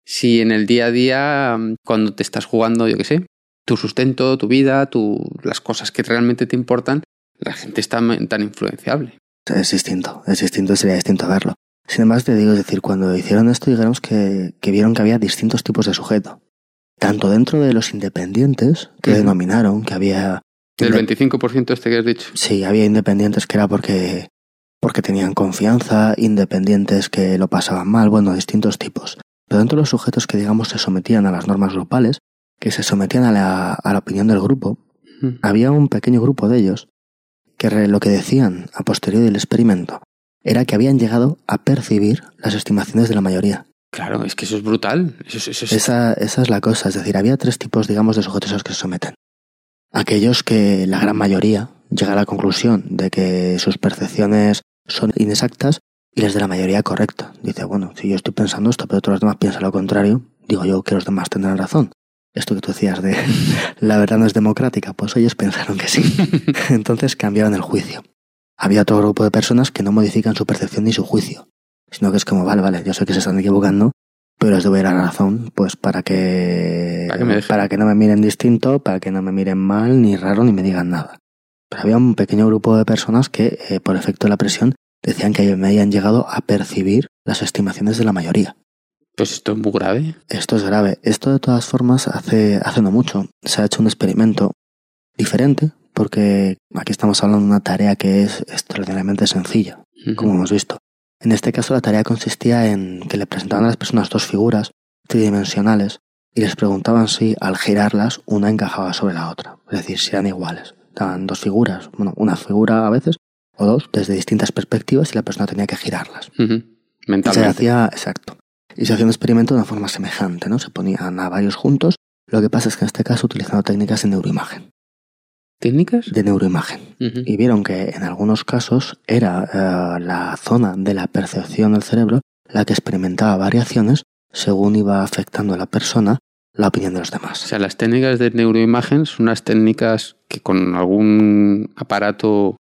si en el día a día, mm, cuando te estás jugando, yo qué sé, tu sustento, tu vida, tu, las cosas que realmente te importan, la gente está tan influenciable. Es distinto, es distinto, sería distinto verlo. Sin embargo, te digo, es decir, cuando hicieron esto, digamos que, que vieron que había distintos tipos de sujeto. Tanto dentro de los independientes, que denominaron que había... Del 25% este que has dicho. Sí, había independientes que era porque, porque tenían confianza, independientes que lo pasaban mal, bueno, distintos tipos. Pero dentro de los sujetos que, digamos, se sometían a las normas grupales, que se sometían a la, a la opinión del grupo, había un pequeño grupo de ellos que re- lo que decían a posteriori del experimento era que habían llegado a percibir las estimaciones de la mayoría. Claro, es que eso es brutal. Eso, es- eso es- Esa, esa es la cosa, es decir, había tres tipos, digamos, de sujetos a los que se someten. Aquellos que la gran mayoría llega a la conclusión de que sus percepciones son inexactas y las de la mayoría correcta. Dice, bueno, si yo estoy pensando esto, pero todos los demás piensan lo contrario, digo yo que los demás tendrán razón. Esto que tú decías de la verdad no es democrática, pues ellos pensaron que sí. Entonces cambiaban el juicio. Había otro grupo de personas que no modifican su percepción ni su juicio, sino que es como, vale, vale, yo sé que se están equivocando, pero les doy la razón, pues para que, Para que para no me miren distinto, para que no me miren mal, ni raro, ni me digan nada. Pero había un pequeño grupo de personas que, eh, por efecto de la presión, decían que me habían llegado a percibir las estimaciones de la mayoría. Pues esto es muy grave. Esto es grave. Esto de todas formas hace, hace no mucho se ha hecho un experimento diferente porque aquí estamos hablando de una tarea que es extraordinariamente sencilla, como hemos visto. En este caso la tarea consistía en que le presentaban a las personas dos figuras tridimensionales y les preguntaban si al girarlas una encajaba sobre la otra, es decir, si eran iguales. Daban dos figuras, bueno, una figura a veces o dos desde distintas perspectivas y la persona tenía que girarlas. Y se Mentalmente. hacía, exacto. Y se hacía un experimento de una forma semejante, ¿no? Se ponían a varios juntos. Lo que pasa es que en este caso utilizando técnicas de neuroimagen. ¿Técnicas? De neuroimagen. Y vieron que en algunos casos era eh, la zona de la percepción del cerebro la que experimentaba variaciones según iba afectando a la persona la opinión de los O demás. sea, las técnicas de neuroimagen son unas técnicas que con algún aparato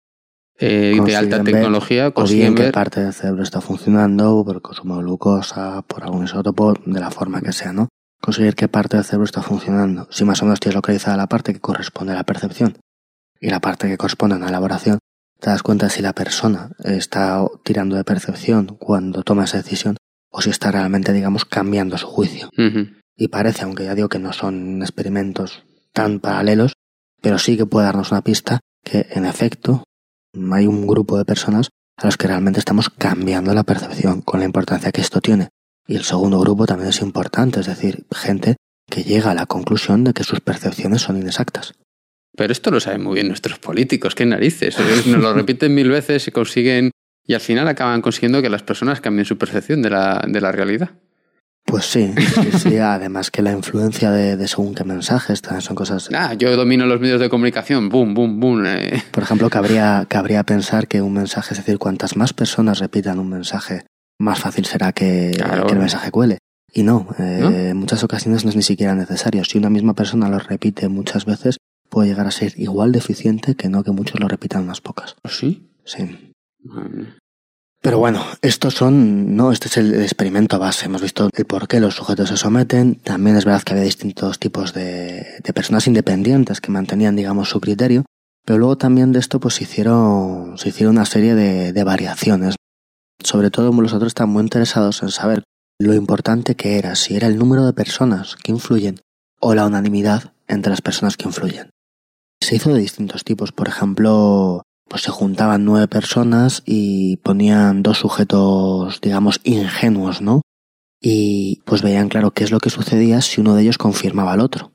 eh, de alta ver, tecnología O bien consiguen qué ver. parte del cerebro está funcionando por el consumo de glucosa, por algún isótopo, de la forma que sea, ¿no? Conseguir qué parte del cerebro está funcionando. Si más o menos tienes localizada la parte que corresponde a la percepción y la parte que corresponde a una elaboración, te das cuenta si la persona está tirando de percepción cuando toma esa decisión o si está realmente, digamos, cambiando su juicio. Y parece, aunque ya digo que no son experimentos tan paralelos, pero sí que puede darnos una pista que, en efecto, hay un grupo de personas a los que realmente estamos cambiando la percepción con la importancia que esto tiene. Y el segundo grupo también es importante, es decir, gente que llega a la conclusión de que sus percepciones son inexactas. Pero esto lo saben muy bien nuestros políticos, qué narices. Ellos Nos lo repiten mil veces y consiguen. Y al final acaban consiguiendo que las personas cambien su percepción de la, de la realidad. Pues sí, sí, sí, además que la influencia de, de según qué mensajes también son cosas... Ah, yo domino los medios de comunicación, boom, boom, boom. eh. Por ejemplo, cabría, cabría pensar que un mensaje, es decir, cuantas más personas repitan un mensaje, más fácil será que, Claro. que el mensaje cuele. Y no, eh, ¿No? en muchas ocasiones no es ni siquiera necesario. Si una misma persona lo repite muchas veces, puede llegar a ser igual de eficiente que no que muchos lo repitan unas pocas. ¿Oh, ¿Sí? Sí. Pero bueno, estos son, no, este es el experimento base. Hemos visto el por qué los sujetos se someten. También es verdad que había distintos tipos de, de personas independientes que mantenían, digamos, su criterio. Pero luego también de esto, pues se hicieron, se hicieron una serie de, de variaciones. Sobre todo, los otros están muy interesados en saber lo importante que era, si era el número de personas que influyen o la unanimidad entre las personas que influyen. Se hizo de distintos tipos. Por ejemplo, pues se juntaban nueve personas y ponían dos sujetos, digamos, ingenuos, ¿no? Y pues veían claro qué es lo que sucedía si uno de ellos confirmaba al otro.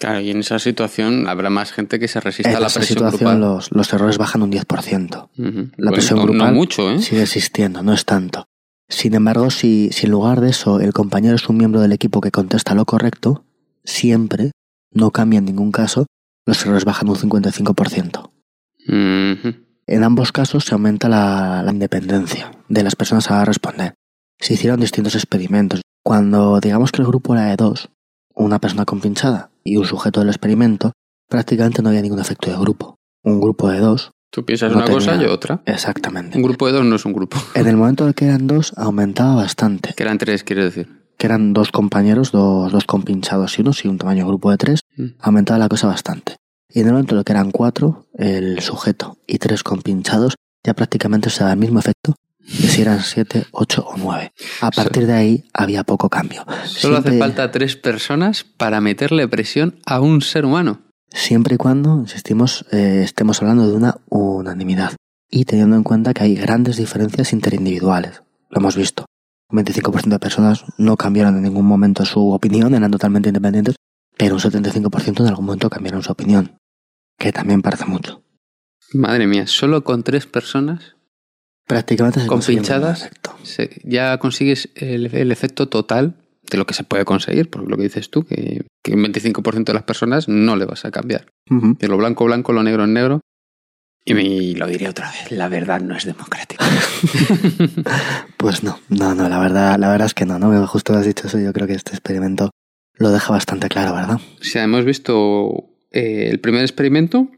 Claro, y en esa situación habrá más gente que se resista En a la esa presión situación grupal. los, los errores bajan un 10%. Ujú. La Bueno, presión no, no mucho, ¿eh? sigue existiendo, no es tanto. Sin embargo, si, si en lugar de eso el compañero es un miembro del equipo que contesta lo correcto, siempre, no cambia en ningún caso, los errores bajan un 55%. Ujú. En ambos casos se aumenta la, la independencia de las personas a responder. Se hicieron distintos experimentos. Cuando digamos que el grupo era de dos, una persona compinchada y un sujeto del experimento, prácticamente no había ningún efecto de grupo. Un grupo de dos, Tú piensas No una cosa y otra. exactamente. Un grupo de dos no es un grupo. En el momento en que eran dos, aumentaba bastante. Que eran tres, quiero decir. Que eran dos compañeros, dos, dos compinchados y uno, y un tamaño grupo de tres. Aumentaba la cosa bastante. Y en el momento en el que eran cuatro, el sujeto y tres compinchados, ya prácticamente se da el mismo efecto que si eran siete, ocho o nueve. A partir de ahí había poco cambio. Solo hace falta tres personas para meterle presión a un ser humano. Siempre y cuando, insistimos, eh, estemos hablando de una unanimidad. Y teniendo en cuenta que hay grandes diferencias interindividuales. Lo hemos visto. Un 25% de personas no cambiaron en ningún momento su opinión, eran totalmente independientes, pero un 75% en algún momento cambiaron su opinión. Que también parece mucho. Madre mía, solo con tres personas Prácticamente se ¿Con pinchadas? se- ya consigues el, el efecto total de lo que se puede conseguir, porque lo que dices tú, que, que un 25% de las personas no le vas a cambiar. De lo blanco, blanco, lo negro, negro. Y, me- y lo diré otra vez, la verdad no es democrática. Pues no, no, no, la verdad, la verdad es que no, ¿no? Justo has dicho eso, yo creo que este experimento lo deja bastante claro, ¿verdad? Sea, hemos visto eh, el primer experimento,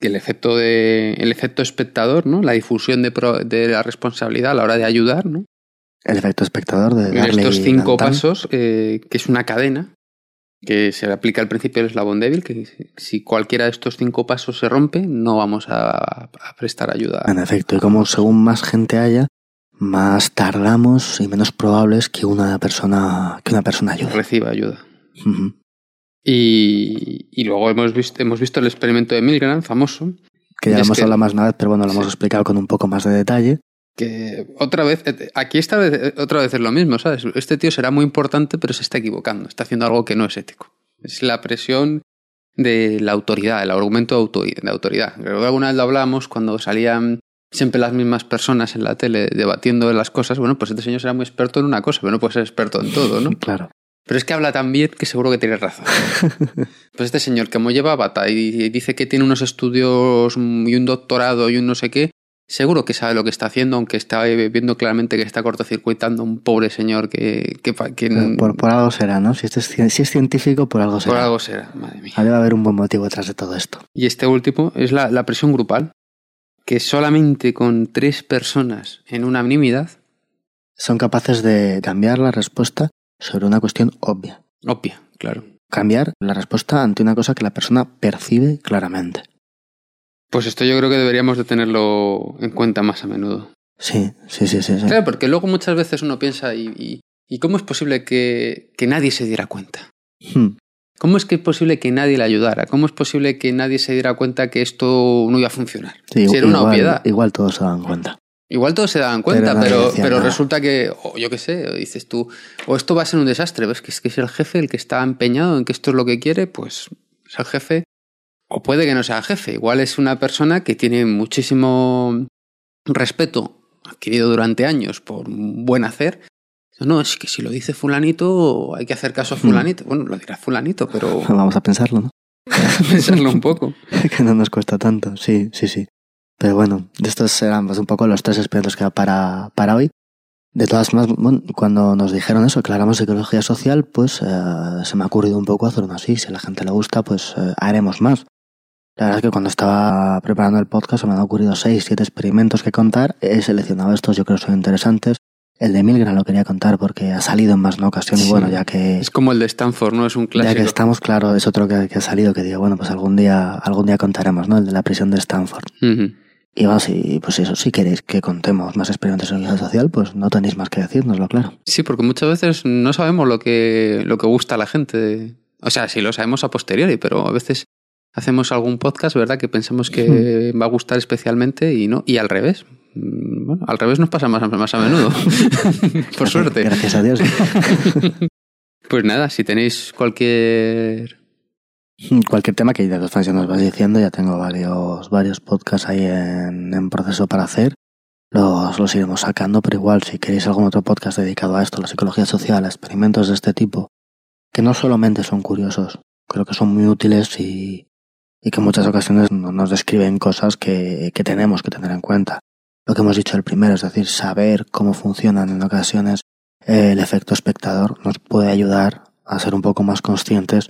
el efecto de el efecto espectador, ¿no? La difusión de, pro- de la responsabilidad a la hora de ayudar, ¿no? El efecto espectador de darle estos cinco pasos, eh, que es una cadena, que se aplica al principio del eslabón débil, que si cualquiera de estos cinco pasos se rompe, no vamos a, a prestar ayuda. En efecto, y como según más gente haya, más tardamos y menos probable es que una persona, que una persona ayude. Reciba ayuda. Y, y luego hemos visto, hemos visto el experimento de Milgram, famoso, Que ya lo hemos que- hablado más una vez, pero bueno, lo hemos explicado con un poco más de detalle. que otra vez, eh, aquí esta vez, eh, otra vez es lo mismo, ¿sabes? Este tío será muy importante, pero se está equivocando, está haciendo algo que no es ético. Es la presión de la autoridad, el argumento de autoridad. Creo que alguna vez lo hablamos cuando salían siempre las mismas personas en la tele debatiendo de las cosas. Bueno, pues este señor será muy experto en una cosa, pero no puede ser experto en todo, ¿no? Claro. Pero es que habla tan bien que seguro que tiene razón. Pues este señor, como lleva bata y dice que tiene unos estudios y un doctorado y un no sé qué, seguro que sabe lo que está haciendo, aunque está viendo claramente que está cortocircuitando a un pobre señor que, que, que Por, por algo será, ¿no? Si, este es, si es científico, por algo por será. algo será, madre mía. Debe haber un buen motivo detrás de todo esto. Y este último es la, la presión grupal, que solamente con tres personas en una unanimidad, Son capaces de cambiar la respuesta sobre una cuestión obvia. obvia, claro. Cambiar la respuesta ante una cosa que la persona percibe claramente. Pues esto yo creo que deberíamos de tenerlo en cuenta más a menudo. Sí, sí, sí, sí. sí. Claro, porque luego muchas veces uno piensa, ¿y, y, y cómo es posible que, que nadie se diera cuenta? Hmm. ¿Cómo es que es posible que nadie le ayudara? ¿Cómo es posible que nadie se diera cuenta que esto no iba a funcionar? Sí, si era una igual, obviedad. igual todos se dan cuenta. Igual todos se daban cuenta, Pero pero, resulta que, o yo qué sé, dices tú, o esto va a ser un desastre, ves que es que es el jefe el que está empeñado en que esto es lo que quiere, pues es el jefe, o puede que no sea el jefe, igual es una persona que tiene muchísimo respeto adquirido durante años por buen hacer. No, es que si lo dice fulanito, hay que hacer caso a Hmm. fulanito. Bueno, lo dirá fulanito, pero Vamos a pensarlo, ¿no? pensarlo un poco. que no nos cuesta tanto. Sí, sí, sí. Pero bueno, estos serán pues, un poco los tres experimentos que para, para hoy. De todas formas, bueno, cuando nos dijeron eso, que hablamos de psicología social, pues eh, se me ha ocurrido un poco hacer uno así. Si a la gente le gusta, pues eh, haremos más. La verdad es que cuando estaba preparando el podcast se me han ocurrido seis, siete experimentos que contar. He seleccionado estos, yo creo que son interesantes. El de Milgram lo quería contar porque ha salido en más una ocasión y Sí. bueno, ya que, Es como el de Stanford, ¿no? Es un ya clásico. que estamos, claro, es otro que, que ha salido que digo, bueno, pues algún día, algún día contaremos, ¿no? El de la prisión de Stanford. Y vamos, y pues eso, si queréis que contemos más experimentos de psicología social, pues no tenéis más que decírnoslo, claro. Sí, porque muchas veces no sabemos lo que, lo que gusta a la gente. O sea, sí lo sabemos a posteriori, pero a veces hacemos algún podcast, ¿verdad? Que pensamos que va a gustar especialmente y no. Y al revés. Mm, Bueno, al revés nos pasa más, más a menudo. Por suerte. Gracias a Dios. Pues nada, si tenéis cualquier Cualquier tema que ya nos vas diciendo, ya tengo varios, varios podcasts ahí en, en proceso para hacer. Los, los iremos sacando, pero igual si queréis algún otro podcast dedicado a esto, la psicología social, a experimentos de este tipo, que no solamente son curiosos, creo que son muy útiles y, y que en muchas ocasiones no- nos describen cosas que, que tenemos que tener en cuenta. Lo que hemos dicho el primero, es decir, saber cómo funcionan en ocasiones eh, el efecto espectador nos puede ayudar a ser un poco más conscientes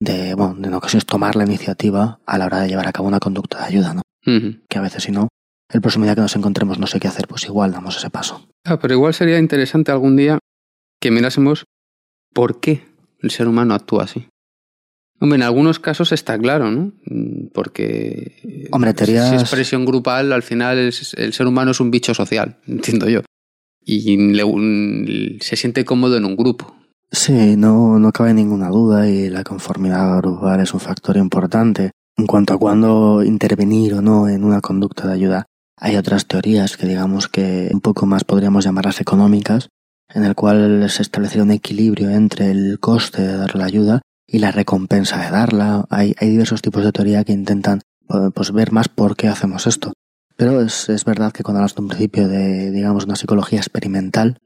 de, bueno, de en ocasiones tomar la iniciativa a la hora de llevar a cabo una conducta de ayuda, ¿no? Que a veces si no, el próximo día que nos encontremos no sé qué hacer, pues igual damos ese paso. Ah, pero igual sería interesante algún día que mirásemos por qué el ser humano actúa así. Hombre, en algunos casos está claro, ¿no? Porque Hombre, teorías- si es presión grupal, al final es- el ser humano es un bicho social, entiendo yo. Y le- un- se siente cómodo en un grupo. Sí, no, no cabe ninguna duda y la conformidad grupal es un factor importante. En cuanto a cuándo intervenir o no en una conducta de ayuda, hay otras teorías que digamos que un poco más podríamos llamarlas económicas, en el cual se establecería un equilibrio entre el coste de dar la ayuda y la recompensa de darla. Hay, hay diversos tipos de teoría que intentan eh, pues, ver más por qué hacemos esto. Pero es, es verdad que cuando hablas de un principio de, digamos, una psicología experimental,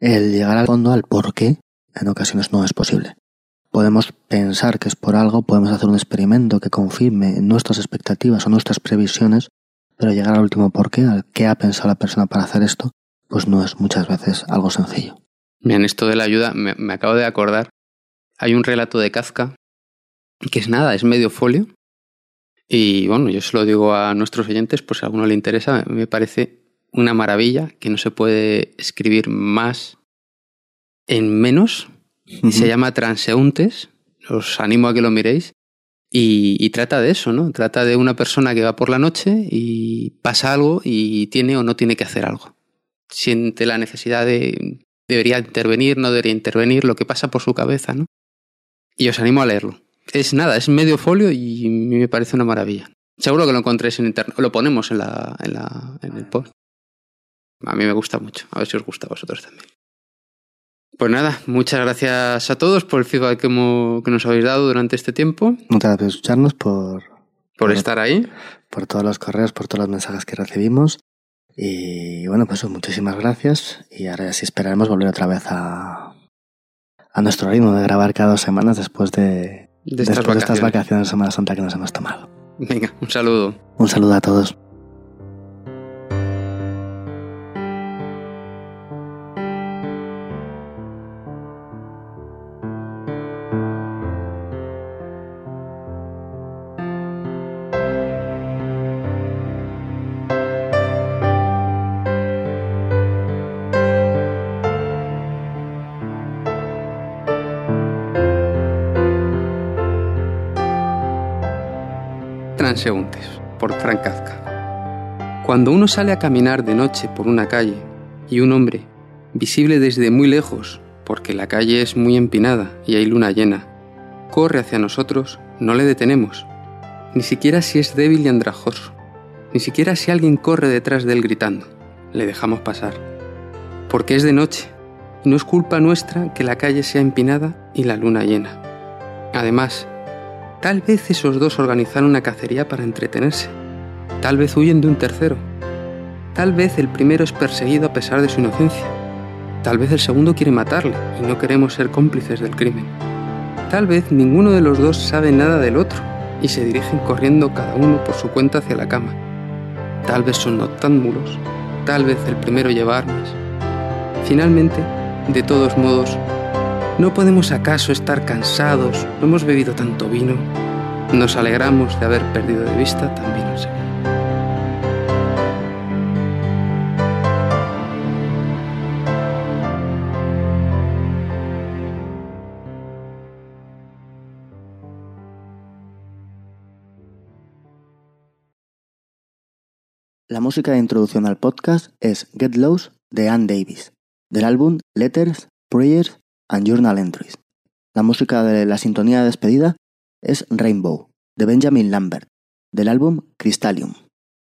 el llegar al fondo, al por qué, en ocasiones no es posible. Podemos pensar que es por algo, podemos hacer un experimento que confirme nuestras expectativas o nuestras previsiones, pero llegar al último por qué, al qué ha pensado la persona para hacer esto, pues no es muchas veces algo sencillo. Bien, esto de la ayuda, me, me acabo de acordar. Hay un relato de Kafka que es nada, es medio folio. Y bueno, yo se lo digo a nuestros oyentes, por si a alguno le interesa, me parece una maravilla que no se puede escribir más en menos. Se llama Transeúntes. Os animo a que lo miréis. Y, y trata de eso, ¿no? Trata de una persona que va por la noche y pasa algo y tiene o no tiene que hacer algo. Siente la necesidad de debería intervenir, no debería intervenir, lo que pasa por su cabeza, ¿no? Y os animo a leerlo. Es nada, es medio folio y me parece una maravilla. Seguro que lo encontréis en internet. Lo ponemos en, la, en, la, en el post. A mí me gusta mucho. A ver si os gusta a vosotros también. Pues nada, muchas gracias a todos por el feedback que, hemos- que nos habéis dado durante este tiempo, Muchas gracias por escucharnos, por, por estar ahí. por todos los correos, por todos los mensajes que recibimos. Y bueno, pues muchísimas gracias. Y ahora sí esperaremos volver otra vez a, a nuestro ritmo de grabar cada dos semanas después de, De estas después de estas vacaciones. vacaciones de Semana Santa que nos hemos tomado. Venga, un saludo. Un saludo a todos. Transeúntes, por Frank Kafka. Cuando uno sale a caminar de noche por una calle y un hombre, visible desde muy lejos, porque la calle es muy empinada y hay luna llena, corre hacia nosotros, no le detenemos, ni siquiera si es débil y andrajoso, ni siquiera si alguien corre detrás de él gritando, le dejamos pasar, porque es de noche y no es culpa nuestra que la calle sea empinada y la luna llena. Además, Tal vez esos dos organizaron una cacería para entretenerse. Tal vez huyen de un tercero. Tal vez el primero es perseguido a pesar de su inocencia. Tal vez el segundo quiere matarle y no queremos ser cómplices del crimen. Tal vez ninguno de los dos sabe nada del otro y se dirigen corriendo cada uno por su cuenta hacia la cama. Tal vez son noctámbulos. Tal vez el primero lleva armas. Finalmente, de todos modos, ¿No podemos acaso estar cansados? ¿No hemos bebido tanto vino? Nos alegramos de haber perdido de vista también al Señor. La música de introducción al podcast es Get Lost de Ann Davis, del álbum Letters, Prayers and Journal Entries. La música de la sintonía de despedida es Rainbow, de Benjamin Lambert, del álbum Crystallium.